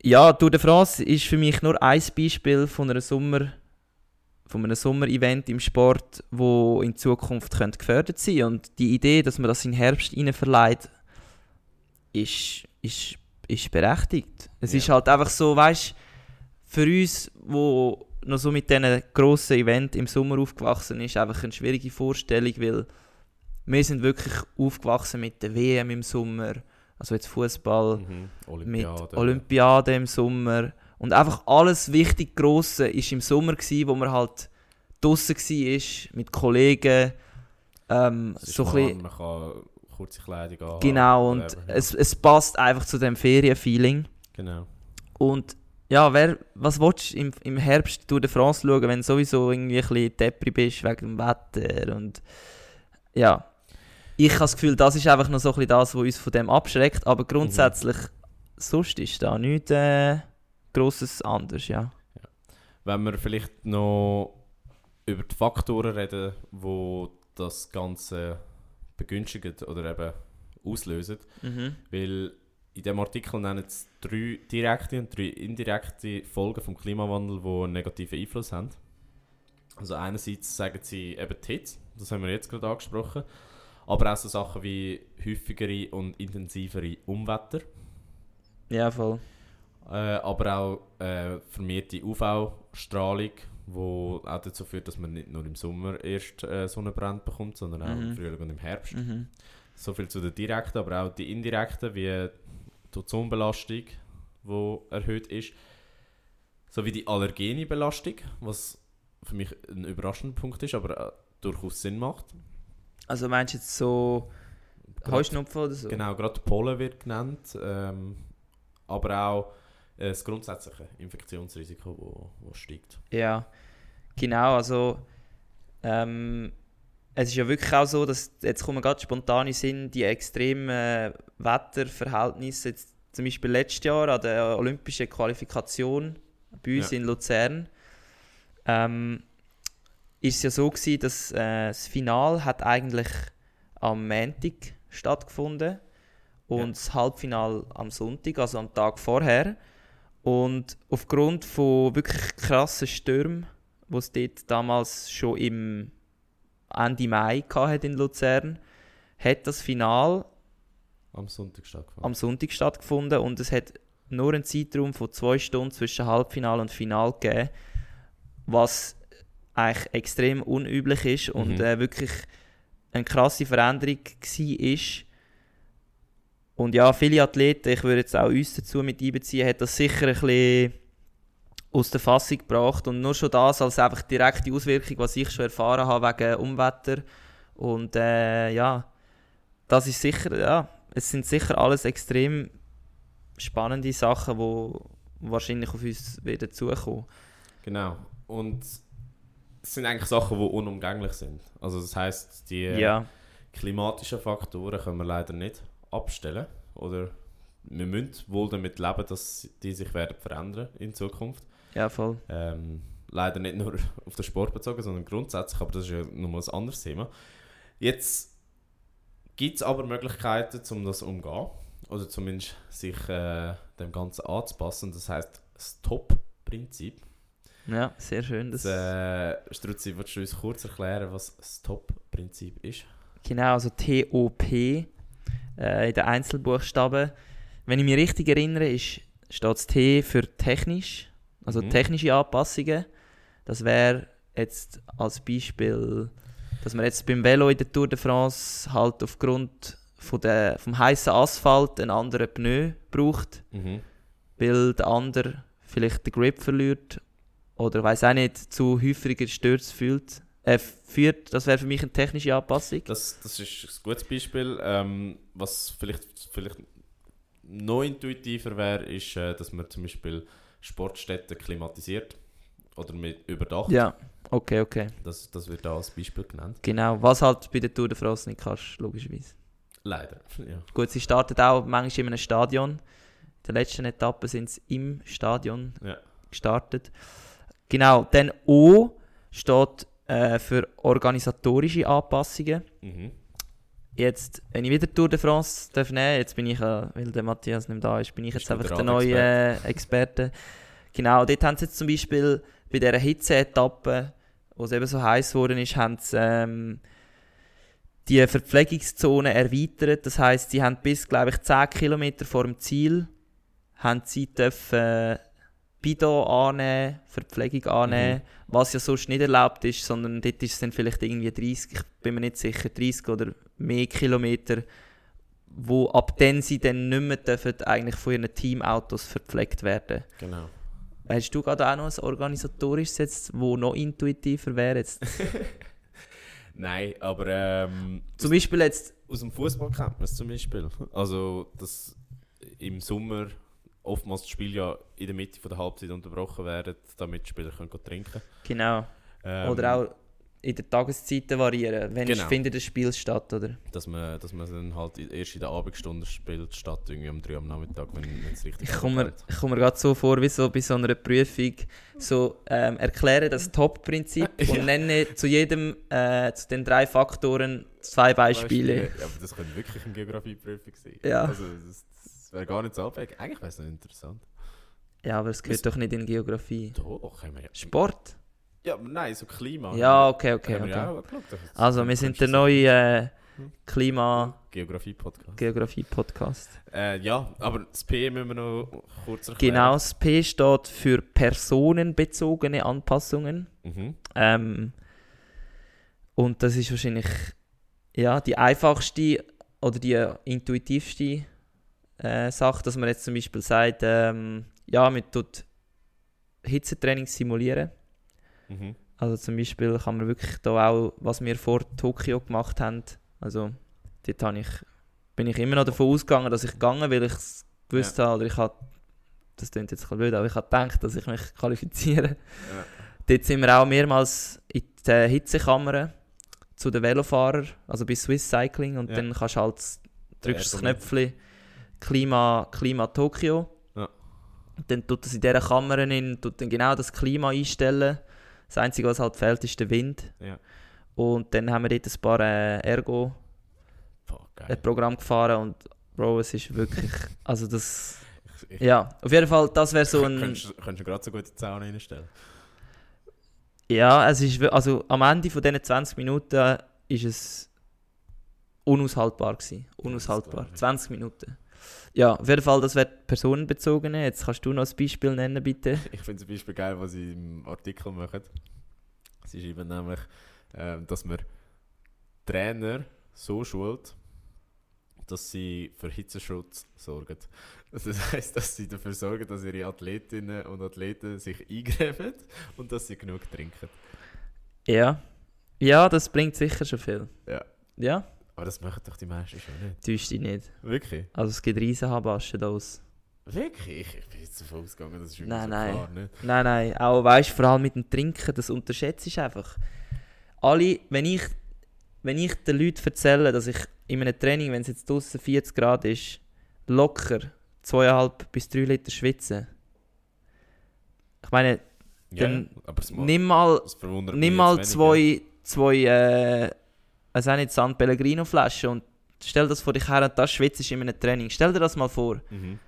ja, Tour de France ist für mich nur ein Beispiel von einer Sommer von einem Sommer-Event im Sport, wo in Zukunft könnte gefördert sein. Und die Idee, dass man das in den Herbst rein verleiht, ist, ist, ist berechtigt. Es Ja. ist halt einfach so, weißt für uns, wo noch so mit diesen grossen Event im Sommer aufgewachsen ist, einfach eine schwierige Vorstellung, weil wir sind wirklich aufgewachsen mit der WM im Sommer, also jetzt Fußball, Mhm. mit Olympiade. Olympiade im Sommer und einfach alles wichtig Grosse ist im Sommer gsi, wo man halt draussen war mit Kollegen, ähm, so ein bisschen, Man kann kurze Kleidung haben. genau und whatever, ja. es, es passt einfach zu dem Ferienfeeling Genau. und ja, wer, was willst du im, im Herbst Tour de France schauen, wenn du sowieso irgendwie ein bisschen Depri bist wegen dem Wetter und ja. Ich habe das Gefühl, das ist einfach noch so ein bisschen das, was uns von dem abschreckt, aber grundsätzlich, sonst ist da nichts äh, Grosses anders, ja. Wenn wir vielleicht noch über die Faktoren reden, wo das Ganze begünstigen oder eben auslösen. Mhm. Weil in dem Artikel nennen sie drei direkte und drei indirekte Folgen vom Klimawandel, die einen negativen Einfluss haben. Also einerseits sagen sie eben die Hitze, das haben wir jetzt gerade angesprochen, aber auch so Sachen wie häufigere und intensivere Umwetter, Ja, voll. äh, aber auch äh, vermehrte UV-Strahlung, wo auch dazu führt, dass man nicht nur im Sommer erst äh, Sonnenbrand bekommt, sondern auch im Mhm. Frühling und im Herbst. Mhm. So viel zu den direkten, aber auch die indirekten, wie die Ozonbelastung, die erhöht ist, sowie die allergene Belastung, was für mich ein überraschender Punkt ist, aber äh, durchaus Sinn macht. Also meinst du jetzt so Heuschnupfen oder so? Genau, gerade Pollen wird genannt, ähm, aber auch äh, das grundsätzliche Infektionsrisiko, wo steigt. Ja, genau. Also, ähm, es ist ja wirklich auch so, dass jetzt kommen gerade spontan Sinn die extremen äh, Wetterverhältnisse. Jetzt zum Beispiel letztes Jahr an der Olympischen Qualifikation bei uns Ja. in Luzern ähm, ist es ja so gewesen, dass äh, das Final hat eigentlich am Montag stattgefunden und Ja. das Halbfinal am Sonntag, also am Tag vorher. Und aufgrund von wirklich krassen Stürmen, die es dort damals schon im Ende Mai hatte in Luzern, hat das Final Am Sonntag stattgefunden. am Sonntag stattgefunden und es hat nur einen Zeitraum von zwei Stunden zwischen Halbfinale und Final gegeben, was eigentlich extrem unüblich ist und Mhm. äh, wirklich eine krasse Veränderung war. Und ja, viele Athleten, ich würde jetzt auch uns dazu mit einbeziehen, hat das sicher ein bisschen aus der Fassung gebracht und nur schon das als einfach direkte Auswirkung, was ich schon erfahren habe wegen Umwetter und äh, ja, das ist sicher, ja, es sind sicher alles extrem spannende Sachen, die wahrscheinlich auf uns wieder zukommen. Genau. Und es sind eigentlich Sachen, die unumgänglich sind. Also das heißt, die Ja, klimatischen Faktoren können wir leider nicht abstellen. Oder wir müssen wohl damit leben, dass die sich werden verändern in Zukunft. Ja, voll. Ähm, leider nicht nur auf den Sport bezogen, sondern grundsätzlich, aber das ist ja nochmal ein anderes Thema. Jetzt gibt es aber Möglichkeiten, um das umzugehen. Oder zumindest sich äh, dem Ganzen anzupassen. Das heißt das Top-Prinzip. Ja, sehr schön. Das, Das, äh, Struzzi, willst du uns kurz erklären, was das Top-Prinzip ist? Genau, also TOP äh, in den Einzelbuchstaben. Wenn ich mich richtig erinnere, ist, steht das T für technisch, also Mhm. technische Anpassungen. Das wäre jetzt als Beispiel, dass man jetzt beim Velo in der Tour de France halt aufgrund von der, vom heißen Asphalt einen anderen Pneu braucht, Mhm. weil der andere vielleicht den Grip verliert oder weiß auch nicht, zu häufiger Stürze fühlt, äh, führt. Das wäre für mich eine technische Anpassung. Das, das ist ein gutes Beispiel. Ähm, was vielleicht, vielleicht noch intuitiver wäre, ist, äh, dass man zum Beispiel Sportstätten klimatisiert oder mit überdacht. Ja, okay, okay. Das, das wird da als Beispiel genannt. Genau, was halt bei der Tour de France nicht kannst, logischerweise. Leider. Ja. Gut, sie startet auch manchmal in einem Stadion, der letzten Etappe sind sie im Stadion Ja. gestartet. Genau, dann O steht äh, für organisatorische Anpassungen. Mhm. Jetzt, wenn ich wieder Tour de France darf nehmen, jetzt bin ich, äh, weil der Matthias nicht da ist, bin ich jetzt einfach der neue äh, Experte. Genau, dort haben sie jetzt zum Beispiel bei dieser Hitze-Etappe, wo es eben so heiß geworden ist, haben sie ähm, die Verpflegungszone erweitert. Das heisst, sie haben bis, glaube ich, 10 Kilometer vor dem Ziel haben sie dürfen Bidon annehmen, Verpflegung annehmen, was ja sonst nicht erlaubt ist, sondern dort ist es dann vielleicht irgendwie 30, ich bin mir nicht sicher, 30 oder mehr Kilometer, wo ab dann sie dann nicht mehr dürfen, eigentlich von ihren Teamautos verpflegt werden. Genau. Hast du gerade auch noch ein organisatorisches jetzt, wo noch intuitiver wäre jetzt? Nein, aber ähm, Zum Beispiel jetzt, aus dem Fußball kennt man es zum Beispiel. Also, dass im Sommer oftmals das Spiel ja in der Mitte von der Halbzeit unterbrochen werden, damit die Spieler können trinken genau, ähm, oder auch in den Tageszeiten variieren, wenn Genau. findet das Spiel statt, oder? Dass man, dass man dann halt erst in der Abendstunde spielt, statt irgendwie um 3 Uhr am Nachmittag, wenn es richtig Ich komme ich komme mir gerade so vor, wie so bei so einer Prüfung, so ähm, erkläre das Top-Prinzip Ja. und nenne zu jedem, äh, zu den drei Faktoren zwei Beispiele. Ja, aber das könnte wirklich eine Geografieprüfung sein. Ja. Also, das, das wäre gar nicht so abwegig. Eigentlich wäre es noch interessant. Ja, aber es gehört Das- doch nicht in Geografie. Doch, haben wir ja. Sport? Ja, nein, so Klima. Ja, okay, okay, Haben wir okay. geschaut. Also, wir sind der neue äh, Klima-Geografie-Podcast. Geografie-Podcast. Äh, ja, aber das P müssen wir noch kurz erklären. Genau, das P steht für personenbezogene Anpassungen. Mhm. Ähm, und das ist wahrscheinlich ja, die einfachste oder die intuitivste äh, Sache, dass man jetzt zum Beispiel sagt, ähm, ja, man tut Hitzetraining simulieren. Mhm. Also zum Beispiel kann man wirklich da auch, was wir vor Tokio gemacht haben, also dort habe ich, bin ich immer noch davon ausgegangen, dass ich gegangen weil ich es gewusst habe, oder ich habe, das klingt jetzt ein blöd, aber ich habe gedacht, dass ich mich qualifiziere. Ja. Dort sind wir auch mehrmals in der Hitzekammer zu den Fahrern, also bei Swiss Cycling und Ja. dann kannst du halt, drückst das Ergometer. Knöpfchen Klima, Klima Tokio. Ja. Dann tut es in dieser Kammer in, tut dann genau das Klima einstellen. Das Einzige, was halt fehlt, ist der Wind. Ja. Und dann haben wir dort ein paar äh, Ergo Boah, Programm gefahren und Bro, es ist wirklich, also das, Ich- ja, auf jeden Fall, das wäre so ein, Könntest könntest du gerade so gute Zahlen reinstellen? ja, es ist, also am Ende von diesen 20 Minuten ist es unaushaltbar gewesen, unaushaltbar, glaub ich. 20 Minuten. Ja, auf jeden Fall, das wäre personenbezogene. Jetzt kannst du noch ein Beispiel nennen, bitte. Ich finde zum Beispiel geil, was sie im Artikel machen. Sie schreiben nämlich, ähm, dass man Trainer so schult, dass sie für Hitzeschutz sorgen. Das heisst, dass sie dafür sorgen, dass ihre Athletinnen und Athleten sich eingräben und dass sie genug trinken. Ja, ja, das bringt sicher schon viel. Ja. Ja, Aber das machen doch die meisten schon nicht. täuscht dich nicht. Wirklich? Also es gibt riesen Habaschen da aus. Wirklich? Ich, bin jetzt davon ausgegangen, das ist Nein, so nein. klar, nicht? Nein, nein, auch weißt vor allem mit dem Trinken, das unterschätzt ich einfach. Alle, wenn ich, wenn ich den Leuten erzähle, dass ich in einem Training, wenn es jetzt draußen 40 Grad ist, locker 2,5 bis 3 Liter schwitze. Ich meine, Ja, Dann aber es macht- nimm mal, nimm mal zwei, zwei äh, also auch nicht San Pellegrino Flaschen und stell das vor dich her und das schwitzt in einem Training. Stell dir das mal vor. Mhm.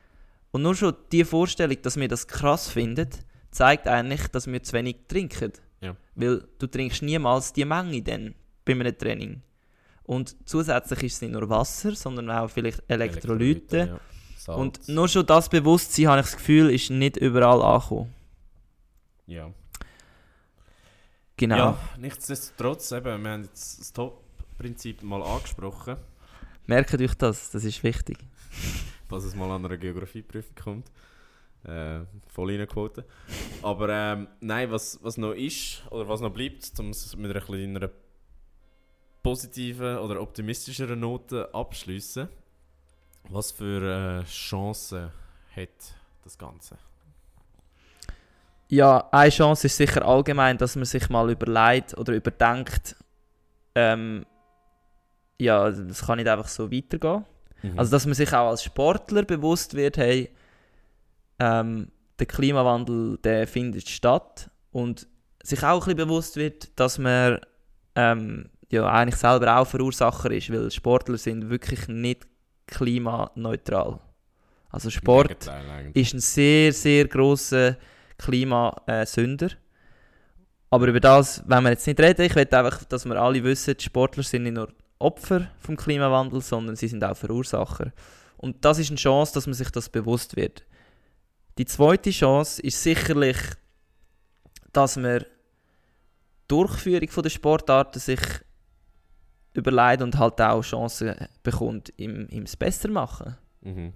Und nur schon die Vorstellung, dass wir das krass finden, zeigt eigentlich, dass wir zu wenig trinken. Ja. Weil du trinkst niemals die Menge dann bei einem Training. Und zusätzlich ist es nicht nur Wasser, sondern auch vielleicht Elektrolyte. ja. Salz. Und nur schon das Bewusstsein, habe ich das Gefühl, ist nicht überall angekommen. ja. Genau. Ja, nichtsdestotrotz, eben, wir haben jetzt das Top-Prinzip mal angesprochen, Merkt euch das, das ist wichtig. falls es mal an einer Geografieprüfung kommt. Äh, voll reinquoten. Aber ähm, nein, was, was noch ist, oder was noch bleibt, um es mit einer kleinen positiven oder optimistischeren Note abschließen. Was für äh, Chancen hat das Ganze? Ja, eine Chance ist sicher allgemein, dass man sich mal überlegt oder überdenkt, ähm, ja, das kann nicht einfach so weitergehen. Mhm. Also, dass man sich auch als Sportler bewusst wird, hey, ähm, der Klimawandel der findet statt und sich auch ein bisschen bewusst wird, dass man ähm, ja, eigentlich selber auch Verursacher ist, weil Sportler sind wirklich nicht klimaneutral. Also Sport ist ein sehr, sehr grosser Klimasünder. Aber über das wenn wir jetzt nicht reden. Ich will einfach, dass wir alle wissen, Sportler sind nicht nur Opfer vom Klimawandel, sondern sie sind auch Verursacher. Und das ist eine Chance, dass man sich das bewusst wird. Die zweite Chance ist sicherlich, dass man die Durchführung der Sportarten sich überlegt und halt auch Chancen bekommt, im, im es besser machen. Mhm.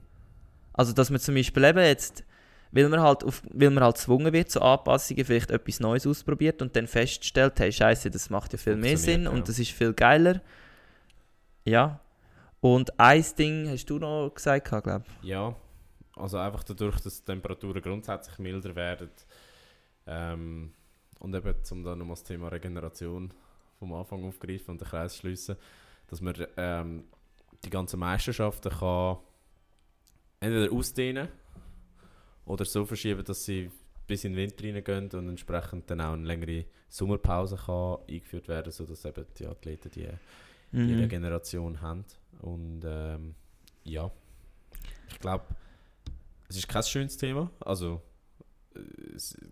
Also, dass man zum Beispiel eben jetzt, weil man halt, auf, weil man halt gezwungen wird zu Anpassungen, vielleicht etwas Neues ausprobiert und dann feststellt, hey, Scheiße, das macht ja viel mehr Sinn ja. und das ist viel geiler. Ja. Und ein Ding hast du noch gesagt, glaube ich. Ja, also einfach dadurch, dass die Temperaturen grundsätzlich milder werden ähm, und eben, um dann nochmal das Thema Regeneration vom Anfang aufgreifen und den Kreis schliessen, dass man ähm, die ganzen Meisterschaften kann entweder ausdehnen oder so verschieben, dass sie bis in den Winter reingehen und entsprechend dann auch eine längere Sommerpause kann eingeführt werden, sodass eben die Athleten die Mhm. Regeneration haben. Und ähm, ja, ich glaube, es ist kein schönes Thema. Also, äh,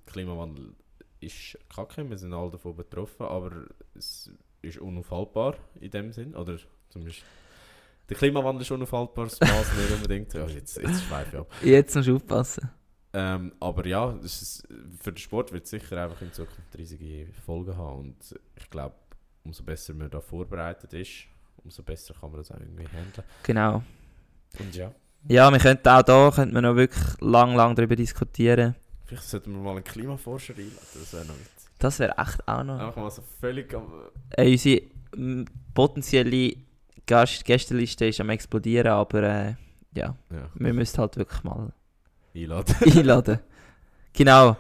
Klimawandel ist kacke, wir sind alle davon betroffen, aber es ist unaufhaltbar in dem Sinn. Oder zumindest der Klimawandel ist unaufhaltbar, das Maß nicht unbedingt. Ja, jetzt, jetzt schweife ich ab. Jetzt musst du aufpassen. Ähm, aber ja, ist, für den Sport wird es sicher einfach in Zukunft riesige Folgen haben. Und ich glaube, umso besser man da vorbereitet ist, umso besser kann man das auch irgendwie handeln. Genau. Und ja, Ja, wir könnten auch da könnten wir noch wirklich lang, lang darüber diskutieren. vielleicht sollten wir mal einen Klimaforscher einladen. Das wäre noch witzig. Das wäre echt auch noch. Einfach mal so völlig am. Äh, unsere m, potenzielle Gast Gästeliste ist am explodieren, aber äh, ja, Ja, wir müssen halt wirklich mal einladen. einladen. genau.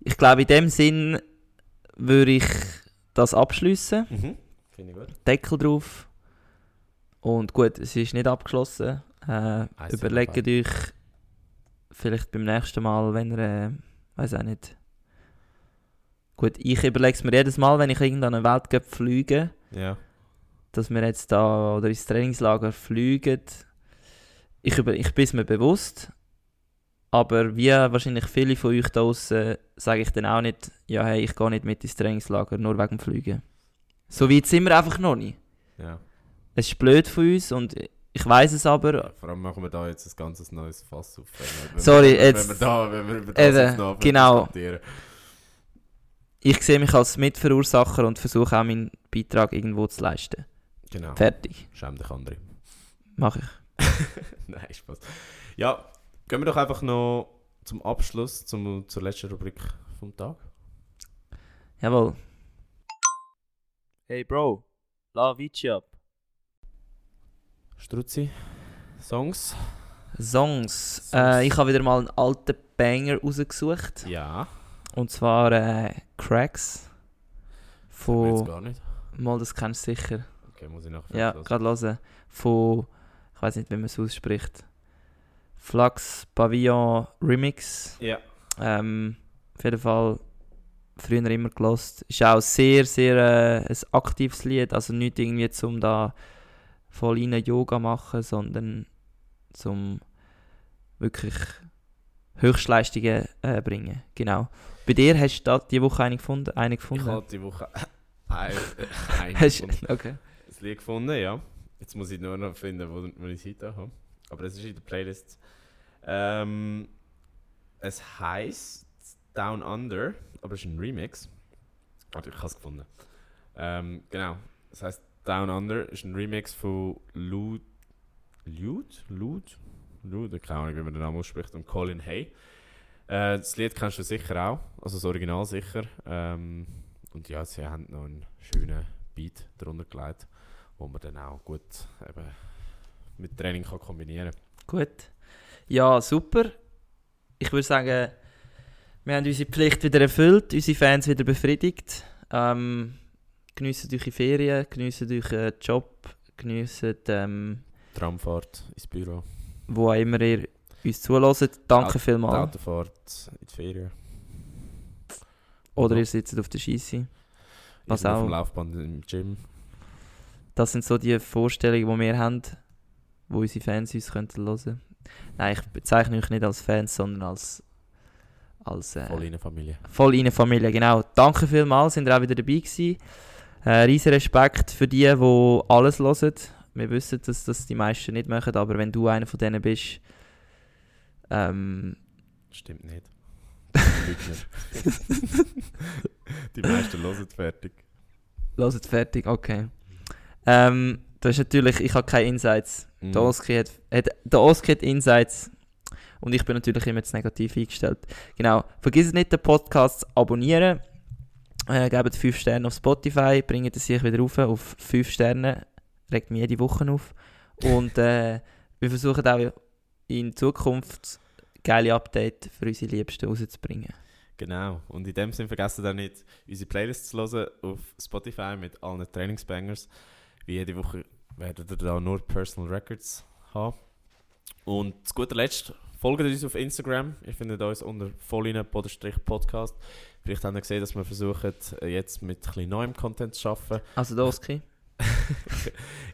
Ich glaube, in dem Sinn würde ich das abschließen. mhm. Finde ich gut. Deckel drauf. Und gut, es ist nicht abgeschlossen. Äh, überlegt euch vielleicht beim nächsten Mal, wenn ihr, äh, weiß auch nicht. Gut, ich überlege es mir jedes Mal, wenn ich irgendeinen Weltcup fliege, Ja. dass wir jetzt da oder ins Trainingslager fliegen. Ich, über, ich bin es mir bewusst, aber wie wahrscheinlich viele von euch da draussen sage ich dann auch nicht, ja hey, ich gehe nicht mit ins Trainingslager, nur wegen dem Fliegen. So weit sind wir einfach noch nicht. ja. Es ist blöd von uns und ich weiß es aber. Ja, Vor allem machen wir da jetzt ein ganzes neues Fass auf. Wenn wir- Sorry, wenn, wir- jetzt- Wenn wir, da, wenn wir über das Eben, jetzt noch genau. Ich sehe mich als Mitverursacher und versuche auch meinen Beitrag irgendwo zu leisten. Genau. Fertig. Schäm dich, andere. Mache ich. Nein, Spaß. Ja, gehen wir doch einfach noch zum Abschluss, zum, zur letzten Rubrik vom Tag. Jawohl. Hey Bro, la Vici ab. Struzzi, Songs? Songs. Songs. Äh, ich habe wieder mal einen alten Banger rausgesucht. Ja. Und zwar äh, Cracks. Jetzt Von. gar nicht. Mal, das kennst du sicher. Okay, muss ich nachher Ja, gerade hören. Von. Ich weiß nicht, wie man es ausspricht. Flux Pavillon Remix. Ja. Ähm, auf jeden Fall früher immer gelost. Ist auch sehr, sehr äh, ein aktives Lied. Also nicht irgendwie zum da voll rein Yoga machen, sondern zum wirklich Höchstleistungen äh, bringen. Genau. Bei dir hast du da die Woche eine gefunden? Eine Ich gefunden? habe die Woche ein, ein, Hast- ein okay. Lied gefunden, ja. Jetzt muss ich nur noch finden, wo, wo ich es heute habe. Aber es ist in der Playlist. Ähm, es heißt Down Under, aber es ist ein Remix. Warte, ich habe es gefunden. Ähm, genau. Es heißt Down Under ist ein Remix von Lud. Lud? Lud? Lud? Keine Ahnung, wie man den Namen ausspricht. Und Colin Hay. Äh, das Lied kennst du sicher auch. Also das Original sicher. Ähm, und ja, sie haben noch einen schönen Beat drunter gelegt, wo man dann auch gut eben mit Training kann kombinieren Gut. Ja, super. Ich würde sagen, wir haben unsere Pflicht wieder erfüllt, unsere Fans wieder befriedigt. Ähm, geniessen eure Ferien, geniessen euren Job, geniessen, ähm, Tramfahrt ins Büro. wo auch immer ihr uns zuhören. Danke vielmals. Autofahrt in die Ferien. Oder ihr sitzt auf der Scheisse. Was Irgendwo auf dem auch. Laufband im Gym. Das sind so die Vorstellungen, die wir haben, wo unsere Fans uns könnten hören. Nein, ich bezeichne euch nicht als Fans, sondern als, als äh, Voll in Familie. voll in eine Familie. Genau. Danke vielmals, sind ihr auch wieder dabei gewesen. Äh, riesen Respekt für die, die alles hören. Wir wissen, dass das die meisten nicht machen, aber wenn du einer von denen bist, ähm, Stimmt nicht. Die meisten hören fertig. hört fertig, okay. Ähm, das ist natürlich, ich habe keine Insights. Mhm. Der Oski hat, hat, der Oski hat Insights und ich bin natürlich immer zu negativ eingestellt. Genau. Vergiss nicht, den Podcast zu abonnieren. Äh, gebt 5 Sterne auf Spotify, bringt es sich wieder rauf auf 5 Sterne. Regt mich jede Woche auf. Und äh, wir versuchen auch in Zukunft geile Updates für unsere Liebsten rauszubringen. Genau. Und in dem Sinne vergessen auch nicht, unsere Playlist zu hören auf Spotify mit allen Trainingsbangers. Wie jede Woche werden wir da nur Personal Records haben. Und zu guter Letzt folgt uns auf Instagram. Ihr findet uns unter vollinen-podcast. Vielleicht habt ihr gesehen, dass wir versuchen, jetzt mit ein bisschen neuem Content zu arbeiten. Also der Oski.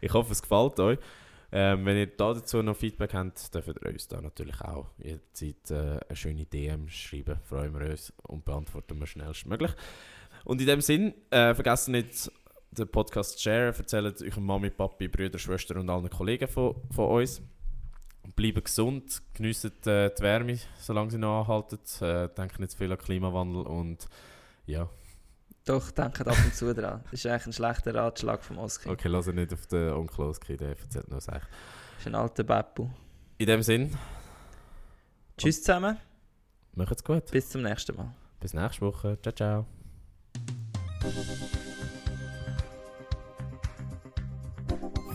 Ich hoffe, es gefällt euch. Ähm, wenn ihr da dazu noch Feedback habt, dürft ihr uns da natürlich auch jederzeit äh, eine schöne DM schreiben. Freuen wir uns und beantworten wir schnellstmöglich. Und in dem Sinn, äh, vergesst nicht, den Podcast zu sharen. Erzählt euren Mami, Papi, Brüder, Schwestern und allen Kollegen von, von uns. Bleibt gesund, geniessen äh, die Wärme, solange sie noch anhalten. Äh, denkt nicht zu viel an Klimawandel und ja. Doch, denkt ab und zu dran. Das ist eigentlich ein schlechter Ratschlag vom Oski. Okay, lass nicht auf den Onkel Oski, der erzählt nur Sachen. Das ist ein alter Beppu. In dem Sinn, Tschüss zusammen, macht's gut. bis zum nächsten Mal. Bis nächste Woche. Ciao, ciao.